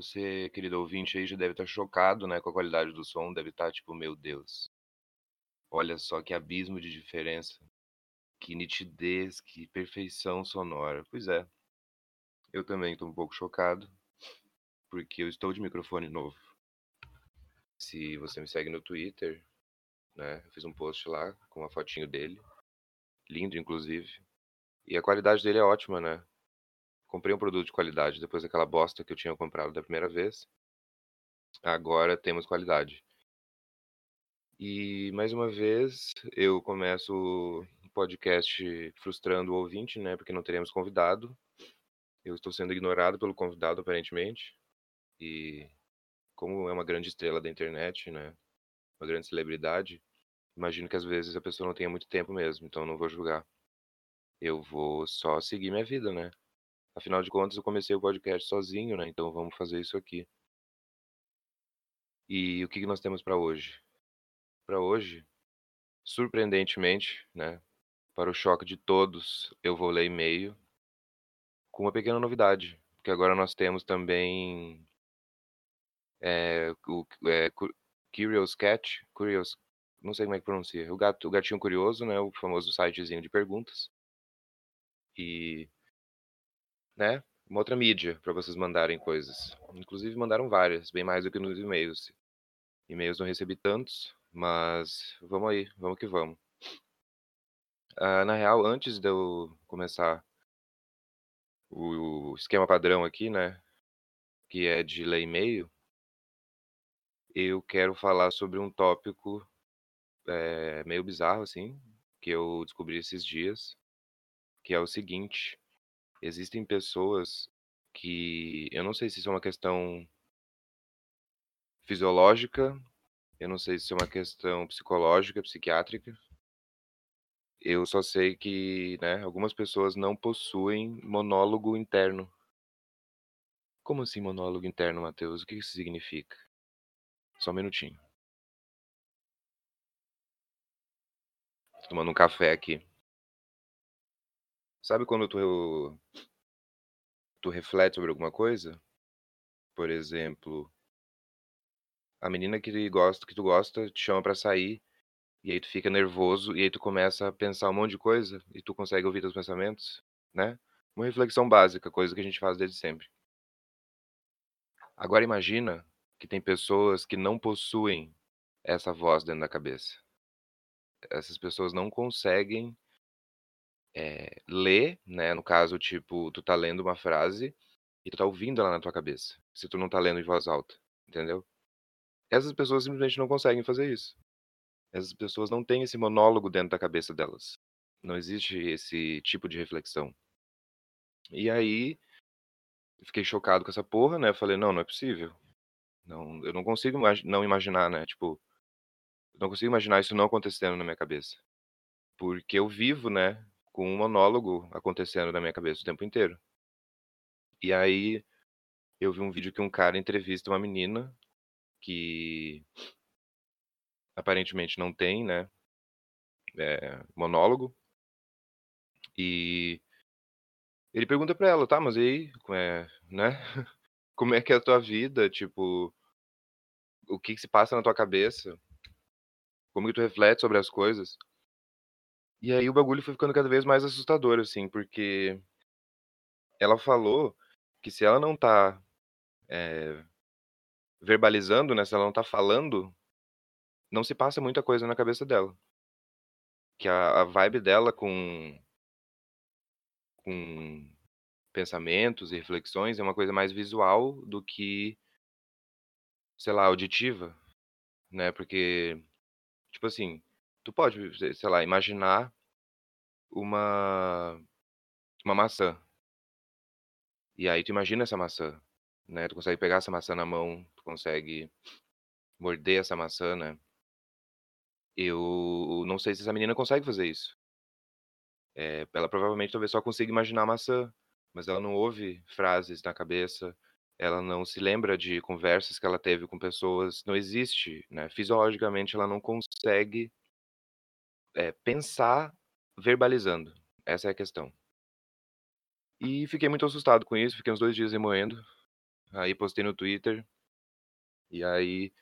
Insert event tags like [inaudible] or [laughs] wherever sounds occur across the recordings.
Você, querido ouvinte aí, já deve estar chocado, né, com a qualidade do som, deve estar tipo: "Meu Deus, olha só que abismo de diferença, que nitidez, que perfeição sonora". Pois é, eu também estou um pouco chocado, porque eu estou de microfone novo. Se você me segue no Twitter, né, eu fiz um post lá com uma fotinho dele, lindo inclusive, e a qualidade dele é ótima, né. Comprei um produto de qualidade depois daquela bosta que eu tinha comprado da primeira vez. Agora temos qualidade. E mais uma vez eu começo o podcast frustrando o ouvinte, né, porque não teremos convidado. Eu estou sendo ignorado pelo convidado aparentemente. E como é uma grande estrela da internet, né, uma grande celebridade, imagino que às vezes a pessoa não tenha muito tempo mesmo, então não vou julgar. Eu vou só seguir minha vida, né. Afinal de contas eu comecei o podcast sozinho, né, então vamos fazer isso aqui. E o que que nós temos pra hoje? Pra hoje, surpreendentemente, né, para o choque de todos, eu vou ler e-mail com uma pequena novidade, porque agora nós temos também eh, o cu Curious Cat, Curious não sei como é que pronuncia, o gato o gatinho curioso, né, o famoso sitezinho de perguntas. E né, uma outra mídia pra vocês mandarem coisas. Inclusive mandaram várias, bem mais do que nos e-mails. E-mails não recebi tantos, mas vamos aí, vamos que vamos. Ah, na real, antes de eu começar o esquema padrão aqui, né, que é de ler e-mail eu quero falar sobre um tópico, eh, meio bizarro, assim, que eu descobri esses dias, que é o seguinte: existem pessoas que eu não sei se isso é uma questão fisiológica, eu não sei se é uma questão psicológica, psiquiátrica eu só sei que, né, algumas pessoas não possuem monólogo interno. Como assim monólogo interno, Matheus? O que isso significa? Só um minutinho. Tô tomando um café aqui. Sabe quando tu tu reflete sobre alguma coisa? Por exemplo a menina que gosta que tu gosta te chama pra sair, e aí tu fica nervoso, e aí tu começa a pensar um monte de coisa, e tu consegue ouvir teus pensamentos, né. Uma reflexão básica, coisa que a gente faz desde sempre. Agora imagina que tem pessoas que não possuem essa voz dentro da cabeça. Essas pessoas não conseguem eh, ler, né, no caso, tipo, tu tá lendo uma frase, e tu tá ouvindo ela na tua cabeça, se tu não tá lendo em voz alta, entendeu? Essas pessoas simplesmente não conseguem fazer isso. Essas pessoas não têm esse monólogo dentro da cabeça delas. Não existe esse tipo de reflexão. E aí fiquei chocado com essa porra, né, eu falei: "Não, não é possível. Não, eu não consigo imagi não imaginar, né, tipo, não consigo imaginar isso não acontecendo na minha cabeça". Porque eu vivo, né, com um monólogo acontecendo na minha cabeça o tempo inteiro. E aí, eu vi um vídeo que um cara entrevista uma menina, que aparentemente não tem, né, eh, monólogo. E ele pergunta pra ela: "Tá, mas e aí, eh, né, [laughs] como é que é a tua vida, tipo" "o que que se passa na tua cabeça? Como que tu reflete sobre as coisas?". E aí o bagulho foi ficando cada vez mais assustador, assim, porque ela falou que se ela não tá, eh, verbalizando, né, se ela não tá falando, não se passa muita coisa na cabeça dela. Que a a vibe dela com com pensamentos e reflexões é uma coisa mais visual do que sei lá, auditiva, né, porque, tipo assim, tu pode, se sei lá, imaginar uma uma maçã. E aí tu imagina essa maçã, né, tu consegue pegar essa maçã na mão, tu consegue morder essa maçã, né. Eu não sei se essa menina consegue fazer isso. Eh, ela provavelmente talvez só consiga imaginar a maçã, mas ela não ouve frases na cabeça, ela não se lembra de conversas que ela teve com pessoas, não existe, né, fisiologicamente ela não consegue eh, pensar verbalizando, essa é a questão. E fiquei muito assustado com isso, fiquei uns 2 dias remoendo, Aí postei no Twitter. E aí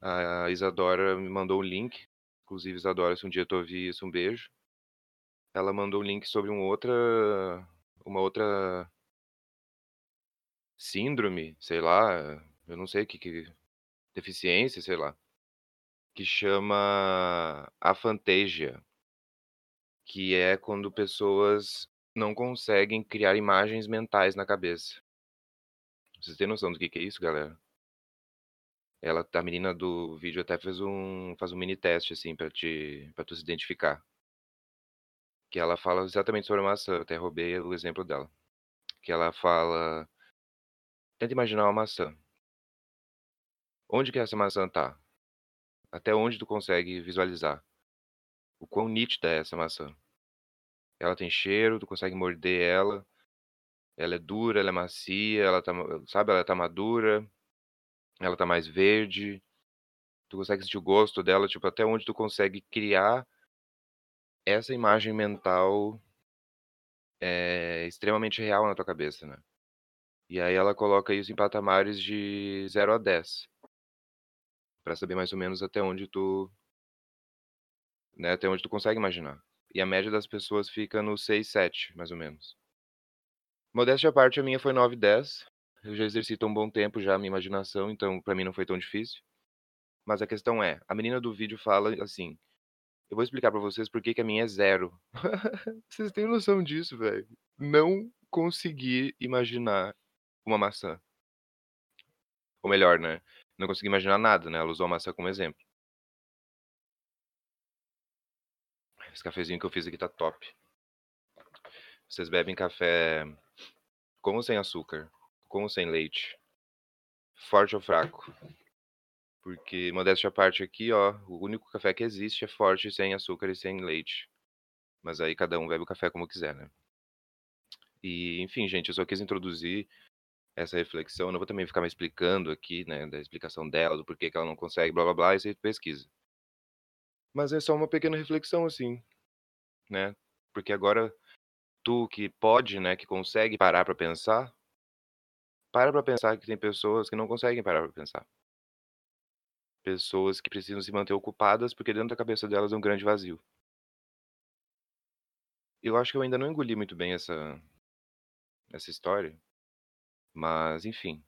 a Isadora me mandou um link. Inclusive, Isadora, se um dia tu ouvir isso, um beijo. Ela mandou um link sobre um outra, uma outra síndrome, sei lá, eu não sei o que, que deficiência, sei lá, que chama afantasia, que é quando pessoas não conseguem criar imagens mentais na cabeça. Vocês têm noção do que, é isso, galera? Ela, a menina do vídeo até fez um, faz um mini teste assim para te, para tu se identificar. Que ela fala exatamente sobre a maçã. Eu até roubei o exemplo dela. Que ela fala, tenta imaginar uma maçã. Onde que essa maçã tá? Até onde tu consegue visualizar? O quão nítida é essa maçã? Ela tem cheiro, tu consegue morder ela. Ela é dura, ela é macia, ela tá, sabe, ela tá madura. Ela tá mais verde. Tu consegue sentir o gosto dela, tipo, até onde tu consegue criar essa imagem mental é extremamente real na tua cabeça, né? E aí ela coloca isso em patamares de 0 a 10. Pra saber mais ou menos até onde tu né, até onde tu consegue imaginar. E a média das pessoas fica no 6, 7, mais ou menos. Modéstia à parte, a minha foi 9, 10. Eu já exercito um bom tempo já a minha imaginação, então pra mim não foi tão difícil. Mas a questão é, a menina do vídeo fala assim: "Eu vou explicar pra vocês por que a minha é 0". [laughs] Vocês têm noção disso, velho? Não conseguir imaginar uma maçã. Ou melhor, né, não consegui imaginar nada, né, ela usou a maçã como exemplo. Esse cafezinho que eu fiz aqui tá top. Vocês bebem café com ou sem açúcar? Com ou sem leite? Forte ou fraco? Porque, modéstia à parte aqui, ó, o único café que existe é forte, sem açúcar e sem leite. Mas aí cada um bebe o café como quiser, né? E, enfim, gente, eu só quis introduzir essa reflexão. Eu não vou também ficar me explicando aqui, né, da explicação dela, do porquê que ela não consegue, blá blá blá, aí tu pesquisa. Mas é só uma pequena reflexão, assim, né? Porque agora tu que pode, né, que consegue parar pra pensar, para pra pensar que tem pessoas que não conseguem parar pra pensar. Pessoas que precisam se manter ocupadas, porque dentro da cabeça delas é um grande vazio. Eu acho que eu ainda não engoli muito bem essa essa história. Mas, enfim.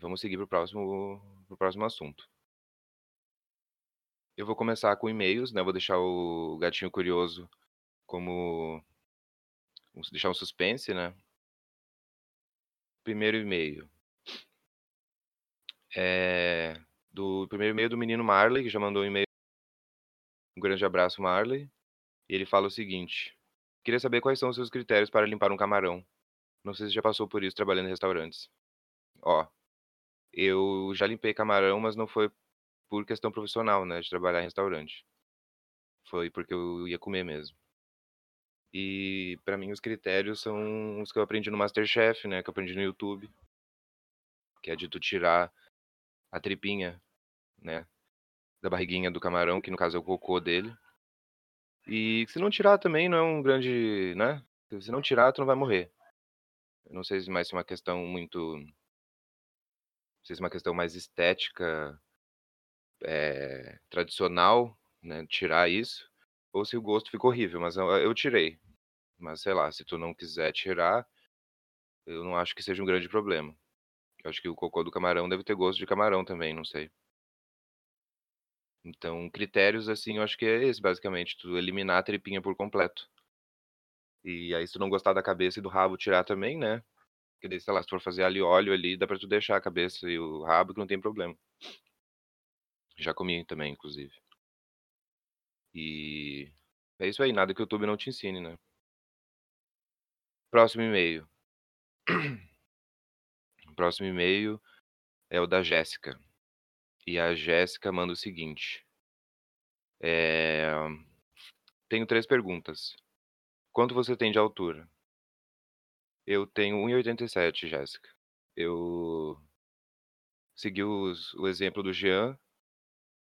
Vamos seguir para o próximo para o próximo assunto. Eu vou começar com e-mails, né, vou deixar o gatinho curioso como vamos deixar um suspense, né. Primeiro e-mail. Eh, do primeiro e-mail do menino Marley, que já mandou um e-mail. Um grande abraço, Marley. E ele fala o seguinte: "Queria saber quais são os seus critérios para limpar um camarão. Não sei se já passou por isso trabalhando em restaurantes". Ó, eu já limpei camarão, mas não foi por questão profissional, né, de trabalhar em restaurante. Foi porque eu ia comer mesmo. E pra mim os critérios são os que eu aprendi no MasterChef, né, que eu aprendi no YouTube. Que é de tu tirar a tripinha, né, da barriguinha do camarão, que no caso é o cocô dele. E se não tirar também não é um grande, né, se não tirar tu não vai morrer. Não sei se mais se é uma questão muito não sei se é uma questão mais estética, eh, tradicional, né, tirar isso, ou se o gosto ficou horrível, mas eu eu tirei. Mas sei lá, se tu não quiser tirar, eu não acho que seja um grande problema. Eu acho que o cocô do camarão deve ter gosto de camarão também, não sei. Então, critérios, assim, eu acho que é esse basicamente, tu eliminar a tripinha por completo. E aí se tu não gostar da cabeça e do rabo tirar também, né, porque daí, sei lá, se for fazer e óleo ali, dá pra tu deixar a cabeça e o rabo que não tem problema. Já comi também, inclusive. E é isso aí, nada que o YouTube não te ensine, né. Próximo e-mail. [clears throat] O próximo e-mail é o da Jéssica. E a Jéssica manda o seguinte eh, tenho 3 perguntas. Quanto você tem de altura? Eu tenho 1,87, Jéssica. Eu segui os o exemplo do Jean,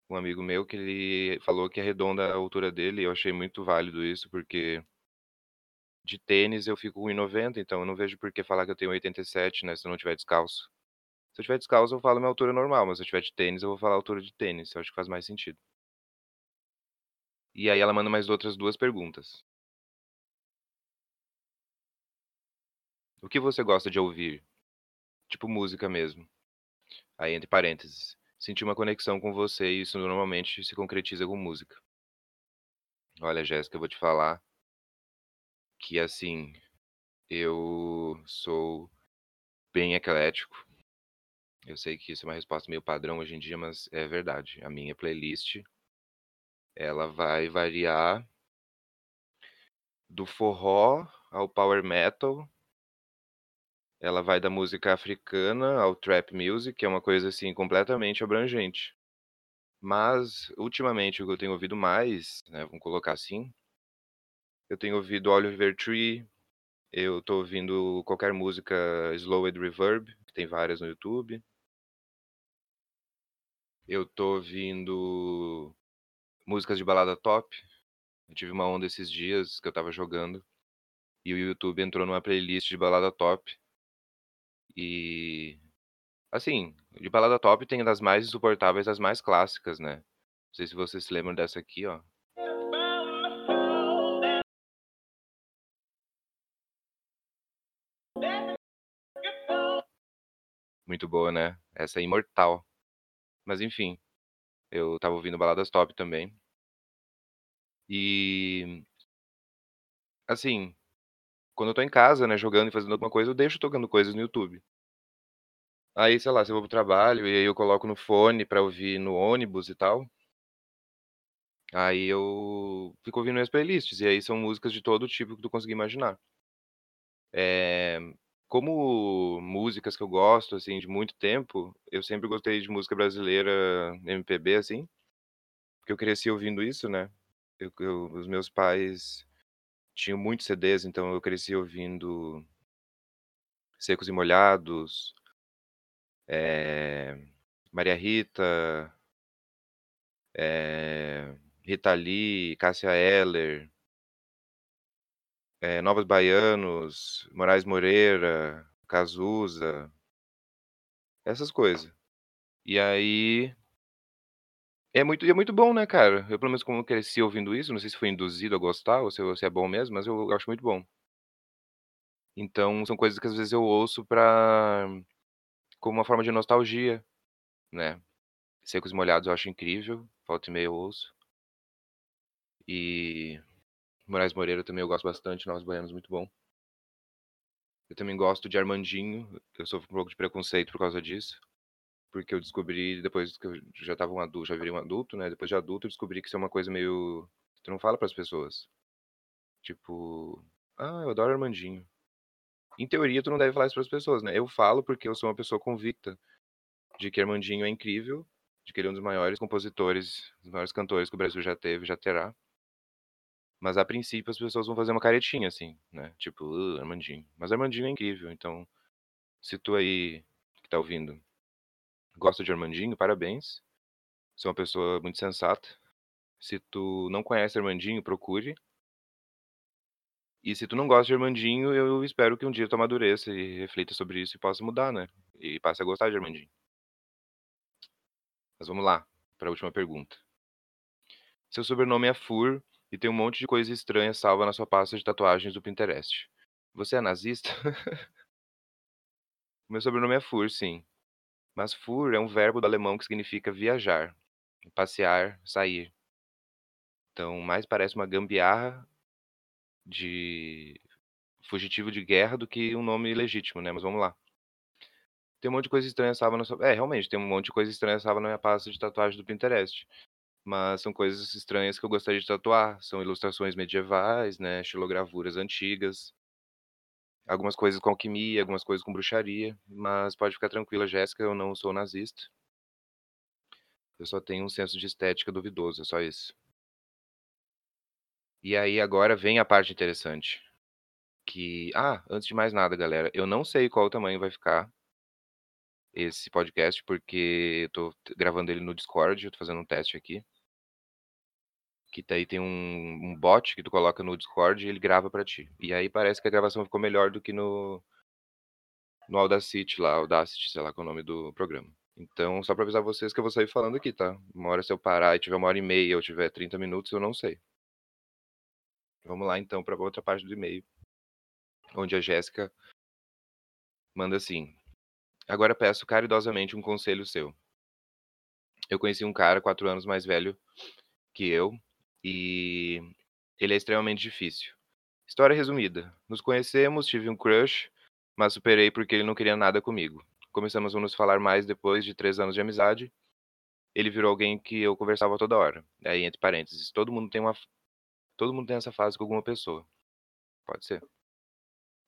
um amigo meu, que ele falou que arredonda a altura dele, e eu achei muito válido isso, porque de tênis eu fico com 1,90, então eu não vejo por que falar que eu tenho 87, né, se eu não tiver descalço. Se eu tiver descalço, eu falo minha altura normal, mas se eu tiver de tênis, eu vou falar a altura de tênis, eu acho que faz mais sentido. E aí ela manda mais outras 2 perguntas. O que você gosta de ouvir? Tipo música mesmo. Aí entre parênteses, senti uma conexão com você e isso normalmente se concretiza com música. Olha, Jéssica, eu vou te falar que assim, eu sou bem eclético. Eu sei que isso é uma resposta meio padrão hoje em dia, mas é verdade. A minha playlist ela vai variar do forró ao power metal. Ela vai da música africana ao trap music, que é uma coisa assim completamente abrangente. Mas ultimamente o que eu tenho ouvido mais, né, vamos colocar assim, eu tenho ouvido Oliver Tree, eu tô ouvindo qualquer música Slowed Reverb, que tem várias no YouTube. Eu tô ouvindo músicas de balada top. Eu tive uma onda esses dias que eu estava jogando e o YouTube entrou numa playlist de balada top. E assim, de balada top tem das mais insuportáveis às mais clássicas, né. Não sei se vocês se lembram dessa aqui, ó. Muito boa, né. Essa é imortal. Mas enfim, eu estava ouvindo baladas top também. E assim, quando eu tô em casa, né, jogando e fazendo alguma coisa, eu deixo tocando coisas no YouTube. Aí, sei lá, se eu vou para o trabalho e aí eu coloco no fone pra ouvir no ônibus e tal aí eu fico ouvindo minhas playlists, e aí são músicas de todo tipo que tu conseguir imaginar. Eh, como músicas que eu gosto, assim, de muito tempo, eu sempre gostei de música brasileira MPB, assim, porque eu cresci ouvindo isso, né. Eu eu os meus pais tinham muitos CDs, então eu cresci ouvindo Secos e Molhados eh, Maria Rita eh, Rita Lee, Cássia Eller eh, Novos Baianos, Moraes Moreira, Cazuza essas coisa. E aí é muito e é muito bom, né, cara. Eu pelo menos como cresci ouvindo isso, não sei se foi induzido a gostar ou se se é bom mesmo, mas eu acho muito bom. Então são coisas que às vezes eu ouço pra como uma forma de nostalgia, né. Secos e Molhados eu acho incrível, volta e meia eu ouço. E Moraes Moreira também eu gosto bastante, Novos Baianos muito bom. Eu também gosto de Armandinho, eu sofro um pouco de preconceito por causa disso, porque eu descobri depois que eu já estava um adulto já virei um adulto, né, depois de adulto eu descobri que isso é uma coisa meio tu não fala para as pessoas. Tipo: "Ah, eu adoro Armandinho". Em teoria tu não deve falar isso para as pessoas, né. Eu falo porque eu sou uma pessoa convicta de que Armandinho é incrível, de que ele é um dos maiores compositores, dos maiores cantores que o Brasil já teve já terá. Mas a princípio as pessoas vão fazer uma caretinha, assim, né, tipo: "Hã, Armandinho". Mas Armandinho é incrível, então, se tu aí, que tá ouvindo, gosta de Armandinho, parabéns, você é uma pessoa muito sensata. Se tu não conhece Armandinho, procure. E se tu não gosta de Armandinho, eu espero que um dia tu amadureça e reflita sobre isso e possa mudar, né, e passe a gostar de Armandinho. Mas vamos lá, pra última pergunta. Seu sobrenome é Fur e tem um monte de coisa estranha salva na sua pasta de tatuagens do Pinterest. Você é nazista? [laughs] Meu sobrenome é Fur, sim. Mas Fur é um verbo do alemão que significa viajar, passear, sair. Então mais parece uma gambiarra de fugitivo de guerra do que um nome legítimo, né, mas vamos lá. Tem um monte de coisa estranha salva na sua é, realmente, tem um monte de coisa estranha salva na minha pasta de tatuagem do Pinterest. Mas são coisas estranhas que eu gostaria de tatuar, são ilustrações medievais, né, xilogravuras antigas. Algumas coisas com alquimia, algumas coisas com bruxaria, mas pode ficar tranquila Jéssica, eu não sou nazista. Eu só tenho um senso de estética duvidoso, é só isso. E aí agora vem a parte interessante, que ah, antes de mais nada galera, eu não sei qual o tamanho vai ficar esse podcast, porque eu tô gravando ele no Discord, eu tô fazendo um teste aqui Que daí tem um um bot que tu coloca no Discord e ele grava pra ti. E aí parece que a gravação ficou melhor do que no no Audacity lá, Audacity, sei lá qual é o nome do programa. Então, só pra avisar vocês que eu vou sair falando aqui, tá. Uma hora se eu parar e tiver 1 hora e meia ou tiver 30 minutos, eu não sei. Vamos lá então pra outra parte do e-mail, onde a Jéssica manda assim: "Agora peço caridosamente um conselho seu. Eu conheci um cara 4 anos mais velho que eu, e ele é extremamente difícil. História resumida: nos conhecemos, tive um crush, mas superei porque ele não queria nada comigo. Começamos a nos falar mais depois de 3 anos de amizade. Ele virou alguém que eu conversava toda hora". Aí entre parênteses, todo mundo tem uma todo mundo tem essa fase com alguma pessoa. Pode ser.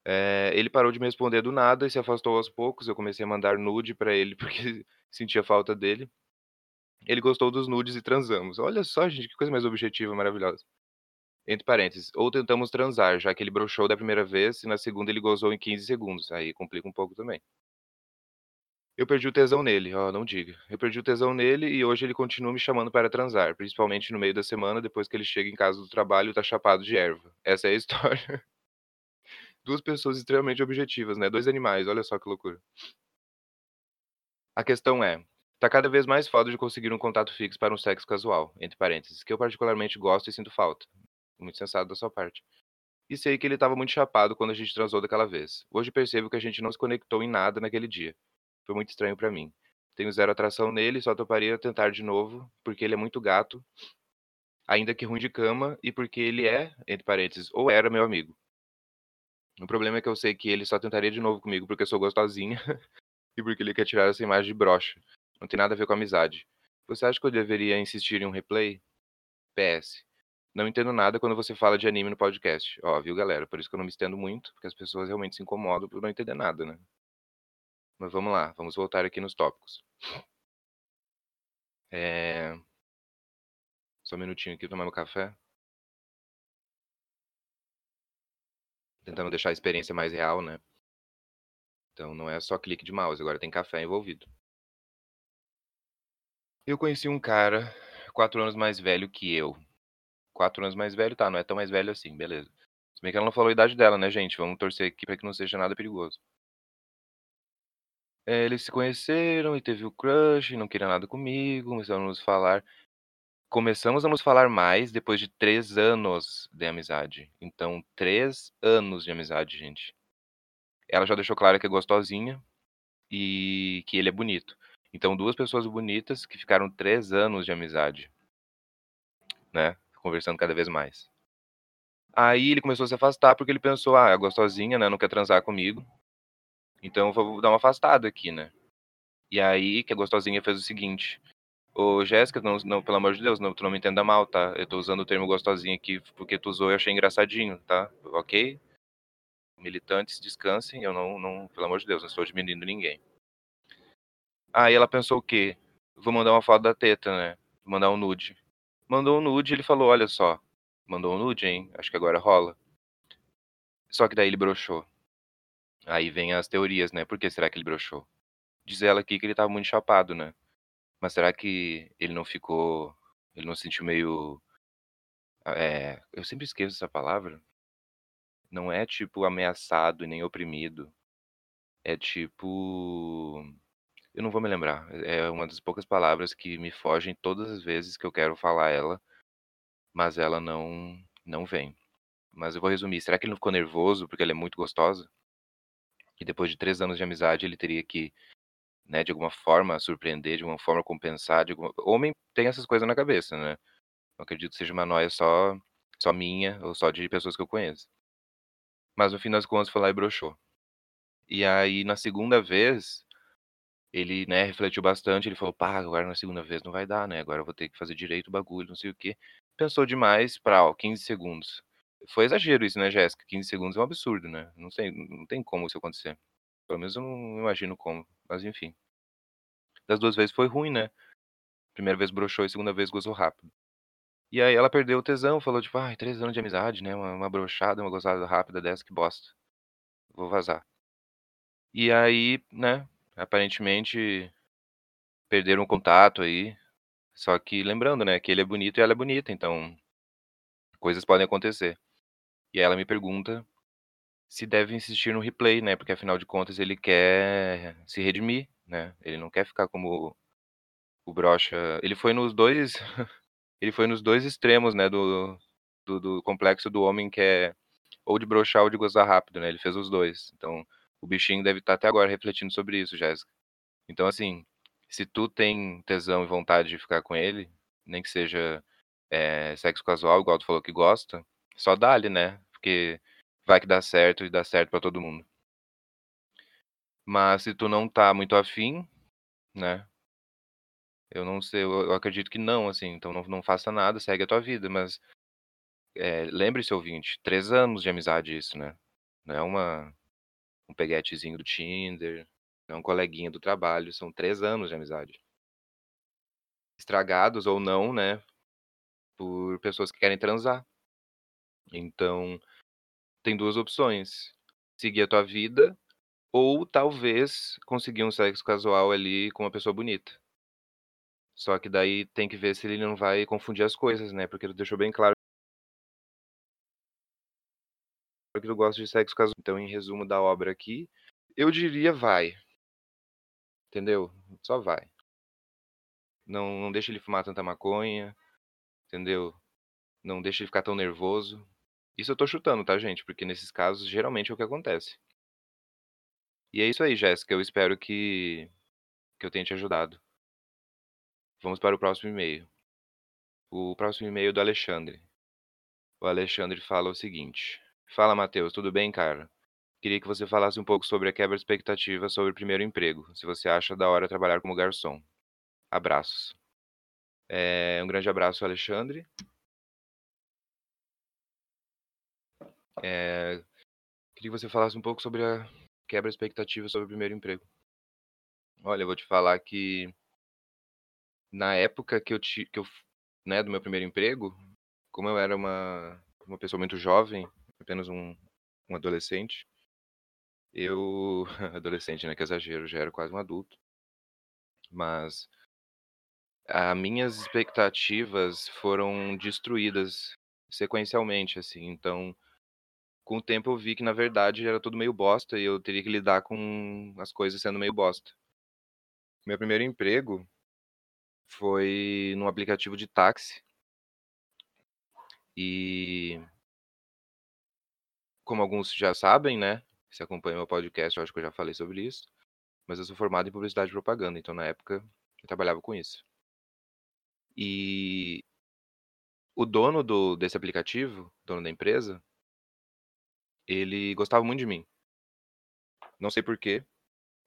Eh, ele parou de me responder do nada e se afastou aos poucos, eu comecei a mandar nude pra ele [laughs] porque sentia falta dele. Ele gostou dos nudes e transamos. Olha só gente, que coisa mais objetiva, maravilhosa. Entre parênteses, ou tentamos transar, já que ele broxou da primeira vez e na segunda ele gozou em 15 segundos, aí complica um pouco também. Eu perdi o tesão nele, ó, não diga. Eu perdi o tesão nele e hoje ele continua me chamando para transar, principalmente no meio da semana, depois que ele chega em casa do trabalho e tá chapado de erva. Essa é a [laughs] história. 2 pessoas extremamente objetivas, né, 2 animais, olha só que loucura. A questão é, tá cada vez mais foda de conseguir um contato fixo para um sexo casual, entre parênteses, que eu particularmente gosto e sinto falta. Muito sensato da sua parte. E sei que ele estava muito chapado quando a gente transou daquela vez. Hoje percebo que a gente não se conectou em nada naquele dia. Foi muito estranho pra mim. Tenho 0 atração nele, só toparia tentar de novo, porque ele é muito gato, ainda que ruim de cama, e porque ele é, entre parênteses, ou era meu amigo. O problema é que eu sei que ele só tentaria de novo comigo porque eu sou gostosinha [laughs] e porque ele quer tirar essa imagem de broxa. Não tem nada a ver com amizade. Você acha que eu deveria insistir em um replay? PS, não entendo nada quando você fala de anime no podcast. Ó, viu galera, por isso que eu não me estendo muito, porque as pessoas realmente se incomodam por não entender nada, né. Mas vamos lá, vamos voltar aqui nos tópicos. Eh Só um minutinho aqui, tomar meu café. Tentando deixar a experiência mais real, né. Então não é só clique de mouse, agora tem café envolvido. Eu conheci um cara 4 anos mais velho que eu. 4 anos mais velho, tá, não é tão mais velho assim, beleza. Se bem que ela não falou a idade dela, né, gente, vamos torcer aqui pra que não seja nada perigoso. Eh, eles se conheceram e teve o crush, não queria nada comigo, começamos a nos falar começamos a nos falar mais depois de 3 anos de amizade. Então 3 anos de amizade, gente. Ela já deixou claro que é gostosinha, e que ele é bonito. Então 2 pessoas bonitas que ficaram 3 anos de amizade. Né, conversando cada vez mais. Aí ele começou a se afastar, porque ele pensou: "Ah, é gostosinha, né, não quer transar comigo. Então eu vou dar uma afastada aqui, né". E aí que a gostosinha fez o seguinte: "Ô Jéssica, não não pelo amor de Deus, não tu não me entenda mal, tá, eu tô usando o termo gostosinha aqui porque tu usou e eu achei engraçadinho, tá, ok? Militantes descansem, eu não não pelo amor de Deus, não estou diminuindo ninguém". Aí ela pensou o quê? Vou mandar uma foto da teta, né, vou mandar um nude. Mandou um nude ele falou: "Olha só, mandou um nude, hein, acho que agora rola". Só que daí ele broxou. Aí vem as teorias, né, por que será que ele broxou? Diz ela aqui que ele estava muito chapado, né. Mas será que ele não ficou ele não se sentiu meio eh, eu sempre esqueço essa palavra. Não é tipo ameaçado e nem oprimido. É tipo eu não vou me lembrar, é uma das poucas palavras que me fogem todas as vezes que eu quero falar ela, mas ela não não vem. Mas eu vou resumir, será que ele não ficou nervoso porque ela é muito gostosa? E depois de 3 anos de amizade ele teria que, né, de alguma forma surpreender, de alguma forma compensar, de alguma homem tem essas coisas na cabeça, né. Não acredito que seja uma nóia só só minha ou só de pessoas que eu conheço. Mas no fim das contas foi lá e broxou. E aí na segunda vez, ele, né, refletiu bastante, ele falou: "Pá, agora na segunda vez não vai dar, né, agora eu vou ter que fazer direito o bagulho, não sei o quê". Pensou demais, prau, 15 segundos. Foi exagero isso, né, Jéssica, 15 segundos é um absurdo, né, não sei, não tem como isso acontecer. Pelo menos eu não imagino como, mas enfim. Das 2 vezes foi ruim, né. Primeira vez broxou e segunda vez gozou rápido. E aí ela perdeu o tesão, falou tipo: "Ai, 3 anos de amizade, né, uma uma broxada, uma gozada rápida dessa, que bosta. Vou vazar". E aí, né, aparentemente perderam o contato aí, só que lembrando, né, que ele é bonito e ela é bonita, então coisas podem acontecer. E ela me pergunta se deve insistir no replay, né, porque afinal de contas ele quer se redimir, né, ele não quer ficar como o broxa ele foi nos 2 [laughs] ele foi nos 2 extremos, né, do do do complexo do homem que é ou de broxar ou de gozar rápido, né, ele fez os 2. Então, o bichinho deve estar até agora refletindo sobre isso, Jéssica. Então assim, se tu tem tesão e vontade de ficar com ele, nem que seja, eh, sexo casual, igual tu falou que gosta, só dá-lhe, né, porque vai que dá certo e dá certo pra todo mundo. Mas se tu não tá muito afim, né eu não sei, eu eu acredito que não, assim, então não não faça nada, segue a tua vida, mas, eh, lembre-se ouvinte, 3 anos de amizade isso, né, não é uma um peguetezinho do Tinder, não é um coleguinha do trabalho, são 3 anos de amizade. Estragados ou não, né, por pessoas que querem transar. Então, tem 2 opções, seguir a tua vida, ou talvez conseguir um sexo casual ali com uma pessoa bonita. Só que daí tem que ver se ele não vai confundir as coisas, né, porque ele deixou bem claro que tu gosta de sexo casu então em resumo da obra aqui, eu diria vai. Entendeu? Só vai. Não não deixa ele fumar tanta maconha, entendeu? Não deixa ele ficar tão nervoso. Isso eu tô chutando, tá gente, porque nesses casos geralmente é o que acontece. E é isso aí Jéssica, eu espero que que eu tenha te ajudado. Vamos para o próximo e-mail. O próximo e-mail é do Alexandre. O Alexandre fala o seguinte: "Fala Matheus, tudo bem cara? Queria que você falasse um pouco sobre a quebra de expectativa sobre o primeiro emprego, se você acha da hora trabalhar como garçom. Abraços". Eh, um grande abraço Alexandre. Eh, queria que você falasse um pouco sobre a quebra de expectativa sobre o primeiro emprego. Olha, eu vou te falar que na época que eu ti que eu né, do meu primeiro emprego, como eu era uma uma pessoa muito jovem, apenas um um adolescente eu [laughs] adolescente, né, que exagero, já era quase um adulto. Mas a minhas expectativas foram destruídas sequencialmente, assim, então, com o tempo eu vi que na verdade era tudo meio bosta e eu teria que lidar com as coisas sendo meio bosta. Meu primeiro emprego foi num aplicativo de táxi. E como alguns já sabem, né, se acompanham o meu podcast, eu acho que eu já falei sobre isso, mas eu sou formado em publicidade e propaganda, então na época eu trabalhava com isso. E o dono do desse aplicativo, dono da empresa ele gostava muito de mim. Não sei porquê,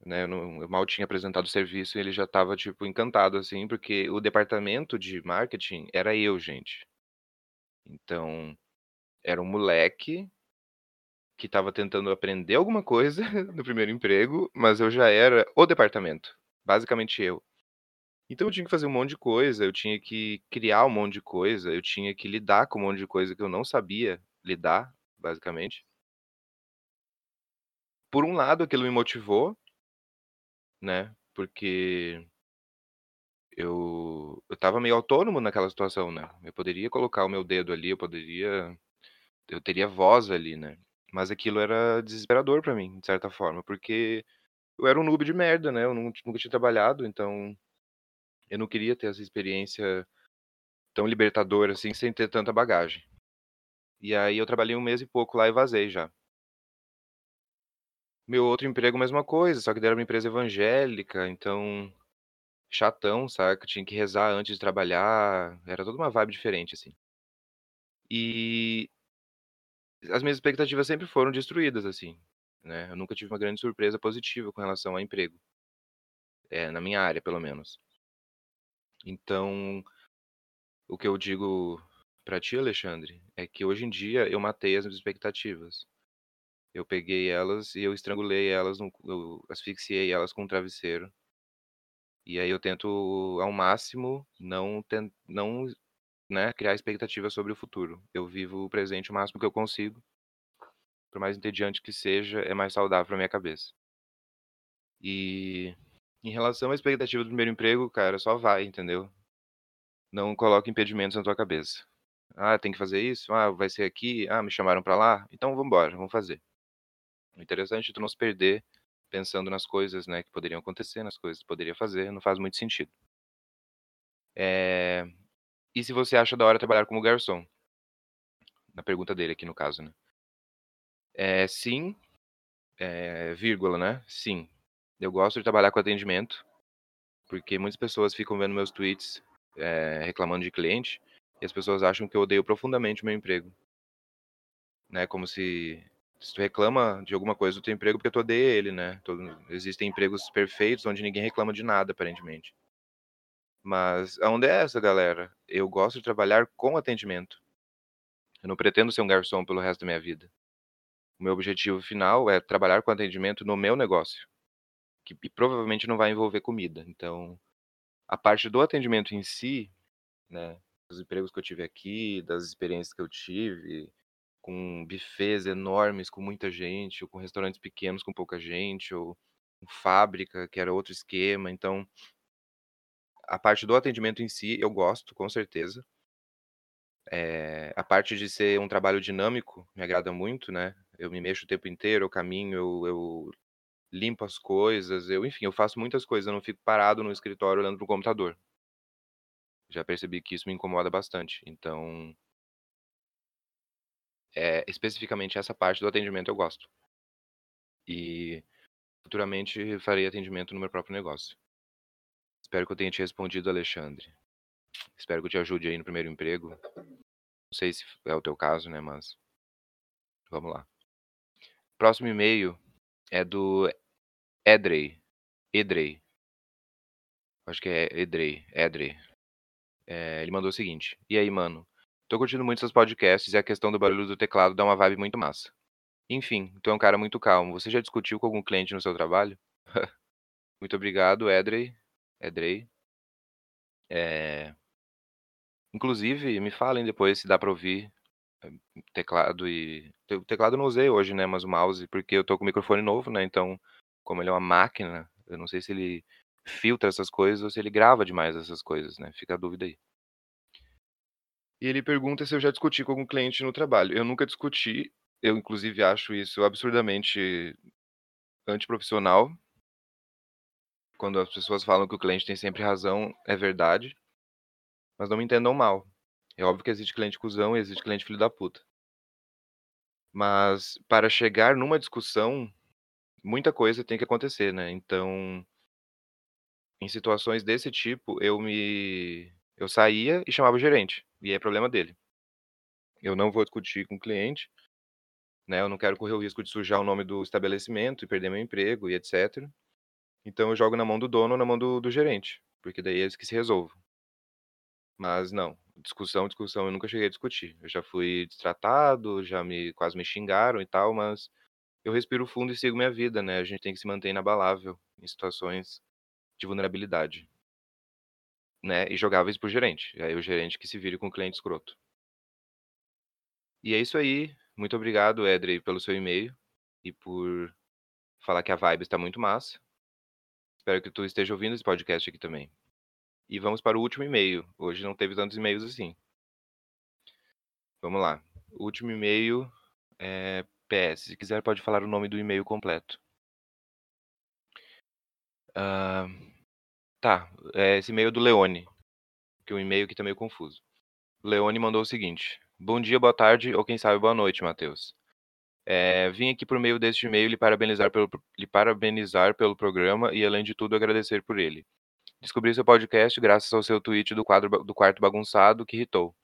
né, eu não eu mal tinha apresentado o serviço e ele já estava, tipo, encantado, assim, porque o departamento de marketing era eu, gente. Então, era um moleque que estava tentando aprender alguma coisa [laughs] no primeiro emprego, mas eu já era o departamento, basicamente eu. Então eu tinha que fazer um monte de coisa, eu tinha que criar um monte de coisa, eu tinha que lidar com um monte de coisa que eu não sabia lidar, basicamente. Por um lado aquilo me motivou né, porque eu eu estava meio autônomo naquela situação, né, eu poderia colocar o meu dedo ali, eu poderia eu teria voz ali, né, mas aquilo era desesperador pra mim, de certa forma, porque eu era um noob de merda, né, eu nun nunca tinha trabalhado, então eu não queria ter essa experiência tão libertadora, assim, sem ter tanta bagagem. E aí eu trabalhei 1 mês e pouco lá e vazei já. Meu outro emprego mesma coisa, só que era uma empresa evangélica, então chatão, saca, tinha que rezar antes de trabalhar, era toda uma vibe diferente, assim. E as minhas expectativas sempre foram destruídas, assim, né, eu nunca tive uma grande surpresa positiva com relação a emprego. Eh, na minha área pelo menos. Então, o que eu digo pra ti Alexandre, é que hoje em dia eu matei as minhas expectativas. Eu peguei elas e eu estrangulei elas eu asfixiei elas com um travesseiro. E aí eu tento ao máximo não não, né, criar expectativas sobre o futuro. Eu vivo o presente o máximo que eu consigo. Por mais entediante que seja, é mais saudável pra minha cabeça. E, em relação à expectativa do primeiro emprego, cara, só vai, entendeu. Não coloque impedimentos na tua cabeça. "Ah, tem que fazer isso? Ah, vai ser aqui? Ah, me chamaram pra lá? Então vamos embora, vamos fazer". O interessante é tu não se perder pensando nas coisas, né, que poderiam acontecer, nas coisas que poderia fazer, não faz muito sentido. Eh, e se você acha da hora trabalhar como garçom? Na pergunta dele aqui no caso, né. Eh, sim, eh, vírgula, né, sim. Eu gosto de trabalhar com atendimento, porque muitas pessoas ficam vendo meus tweets, eh, reclamando de cliente, e as pessoas acham que eu odeio profundamente o meu emprego. Né, como se se tu reclama de alguma coisa do teu emprego porque tu odeia ele, né, todo existem empregos perfeitos onde ninguém reclama de nada aparentemente. Mas a onda é essa galera, eu gosto de trabalhar com atendimento. Eu não pretendo ser um garçom pelo resto da minha vida. O meu objetivo final é trabalhar com atendimento no meu negócio, que provavelmente não vai envolver comida, então, a parte do atendimento em si, né, dos empregos que eu tive aqui, das experiências que eu tive, com buffets enormes com muita gente, ou com restaurantes pequenos com pouca gente, ou com fábrica que era outro esquema, então a parte do atendimento em si eu gosto, com certeza. Eh, a parte de ser um trabalho dinâmico me agrada muito, né, eu me mexo o tempo inteiro, eu caminho, eu eu limpo as coisas, eu enfim, eu faço muitas coisas, eu não fico parado no escritório olhando para o computador. Já percebi que isso me incomoda bastante, então eh, especificamente essa parte do atendimento eu gosto. E, futuramente farei atendimento no meu próprio negócio. Espero que eu tenha te respondido Alexandre. Espero que eu te ajude aí no primeiro emprego. Não sei se é o teu caso, né, mas vamos lá. Próximo e-mail é do Edrey, Edrey. Acho que é Edrey, Edrey. Eh, ele mandou o seguinte: "E aí mano, tô curtindo muito seus podcasts e a questão do barulho do teclado dá uma vibe muito massa. Enfim, tu é um cara muito calmo, você já discutiu com algum cliente no seu trabalho?" [laughs] Muito obrigado Edrey, Edrey. Eh inclusive me falem depois se dá pra ouvir, teclado e te teclado eu não usei hoje, né, mas o mouse, porque eu tô com o microfone novo, né, então, como ele é uma máquina, eu não sei se ele filtra essas coisas ou se ele grava demais essas coisas, né, fica a dúvida aí. E ele pergunta se eu já discuti com algum cliente no trabalho. Eu nunca discuti, eu inclusive acho isso absurdamente antiprofissional. Quando as pessoas falam que o cliente tem sempre razão, é verdade. Mas não me entendam mal, é óbvio que existe cliente cuzão e existe cliente filho da puta. Mas, para chegar numa discussão, muita coisa tem que acontecer, né, então em situações desse tipo, eu me eu saía e chamava o gerente, e é problema dele. Eu não vou discutir com o cliente, né, eu não quero correr o risco de sujar o nome do estabelecimento e perder meu emprego e etcétera. Então eu jogo na mão do dono ou na mão do do gerente, porque daí eles que se resolvam. Mas não, discussão, discussão eu nunca cheguei a discutir. Eu já fui destratado, já me quase me xingaram e tal, mas eu respiro fundo e sigo minha vida, né, a gente tem que se manter inabalável em situações de vulnerabilidade. Né, e jogava isso para o gerente, e aí o gerente que se vire com o cliente escroto. E é isso aí, muito obrigado Edrey pelo seu e-mail, e por falar que a vibe está muito massa. Espero que tu esteja ouvindo esse podcast aqui também. E vamos para o último e-mail, hoje não teve tantos e-mails assim. Vamos lá, o último e-mail, eh, PS, se quiser pode falar o nome do e-mail completo. Hã, tá, eh, esse e-mail é do Leone, que o e-mail aqui tá meio confuso. Leone mandou o seguinte: "Bom dia, boa tarde ou quem sabe boa noite Matheus. Eh, vim aqui por meio deste e-mail lhe parabenizar pelo lhe parabenizar pelo programa e além de tudo agradecer por ele. Descobri seu podcast graças ao seu tweet do quadro do quarto bagunçado que irritou.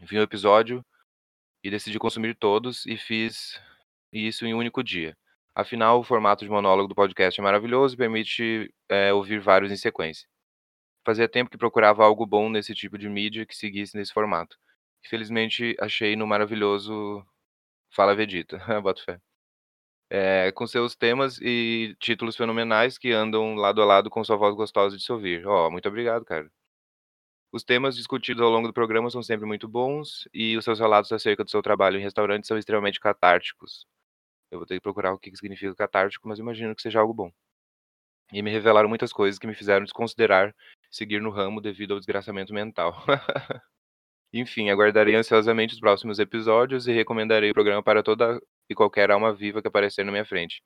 Vi o episódio e decidi consumir todos e fiz isso em um único dia. Afinal, o formato de monólogo do podcast é maravilhoso e permite, eh, ouvir vários em sequência. Fazia tempo que procurava algo bom nesse tipo de mídia que seguisse nesse formato. Infelizmente achei no maravilhoso Fala Vegeta, [laughs] boto fé. Eh, com seus temas e títulos fenomenais que andam lado a lado com sua voz gostosa de se ouvir". Ó, muito obrigado cara. Os temas discutidos ao longo do programa são sempre muito bons, e os seus relatos acerca do seu trabalho em restaurante são extremamente catárticos. Eu vou ter que procurar o que significa catártico, mas imagino que seja algo bom. E me revelaram muitas coisas que me fizeram desconsiderar seguir no ramo devido ao desgraçamento mental. [laughs] Enfim, aguardarei ansiosamente os próximos episódios e recomendarei o programa para toda e qualquer alma viva que aparecer na minha frente.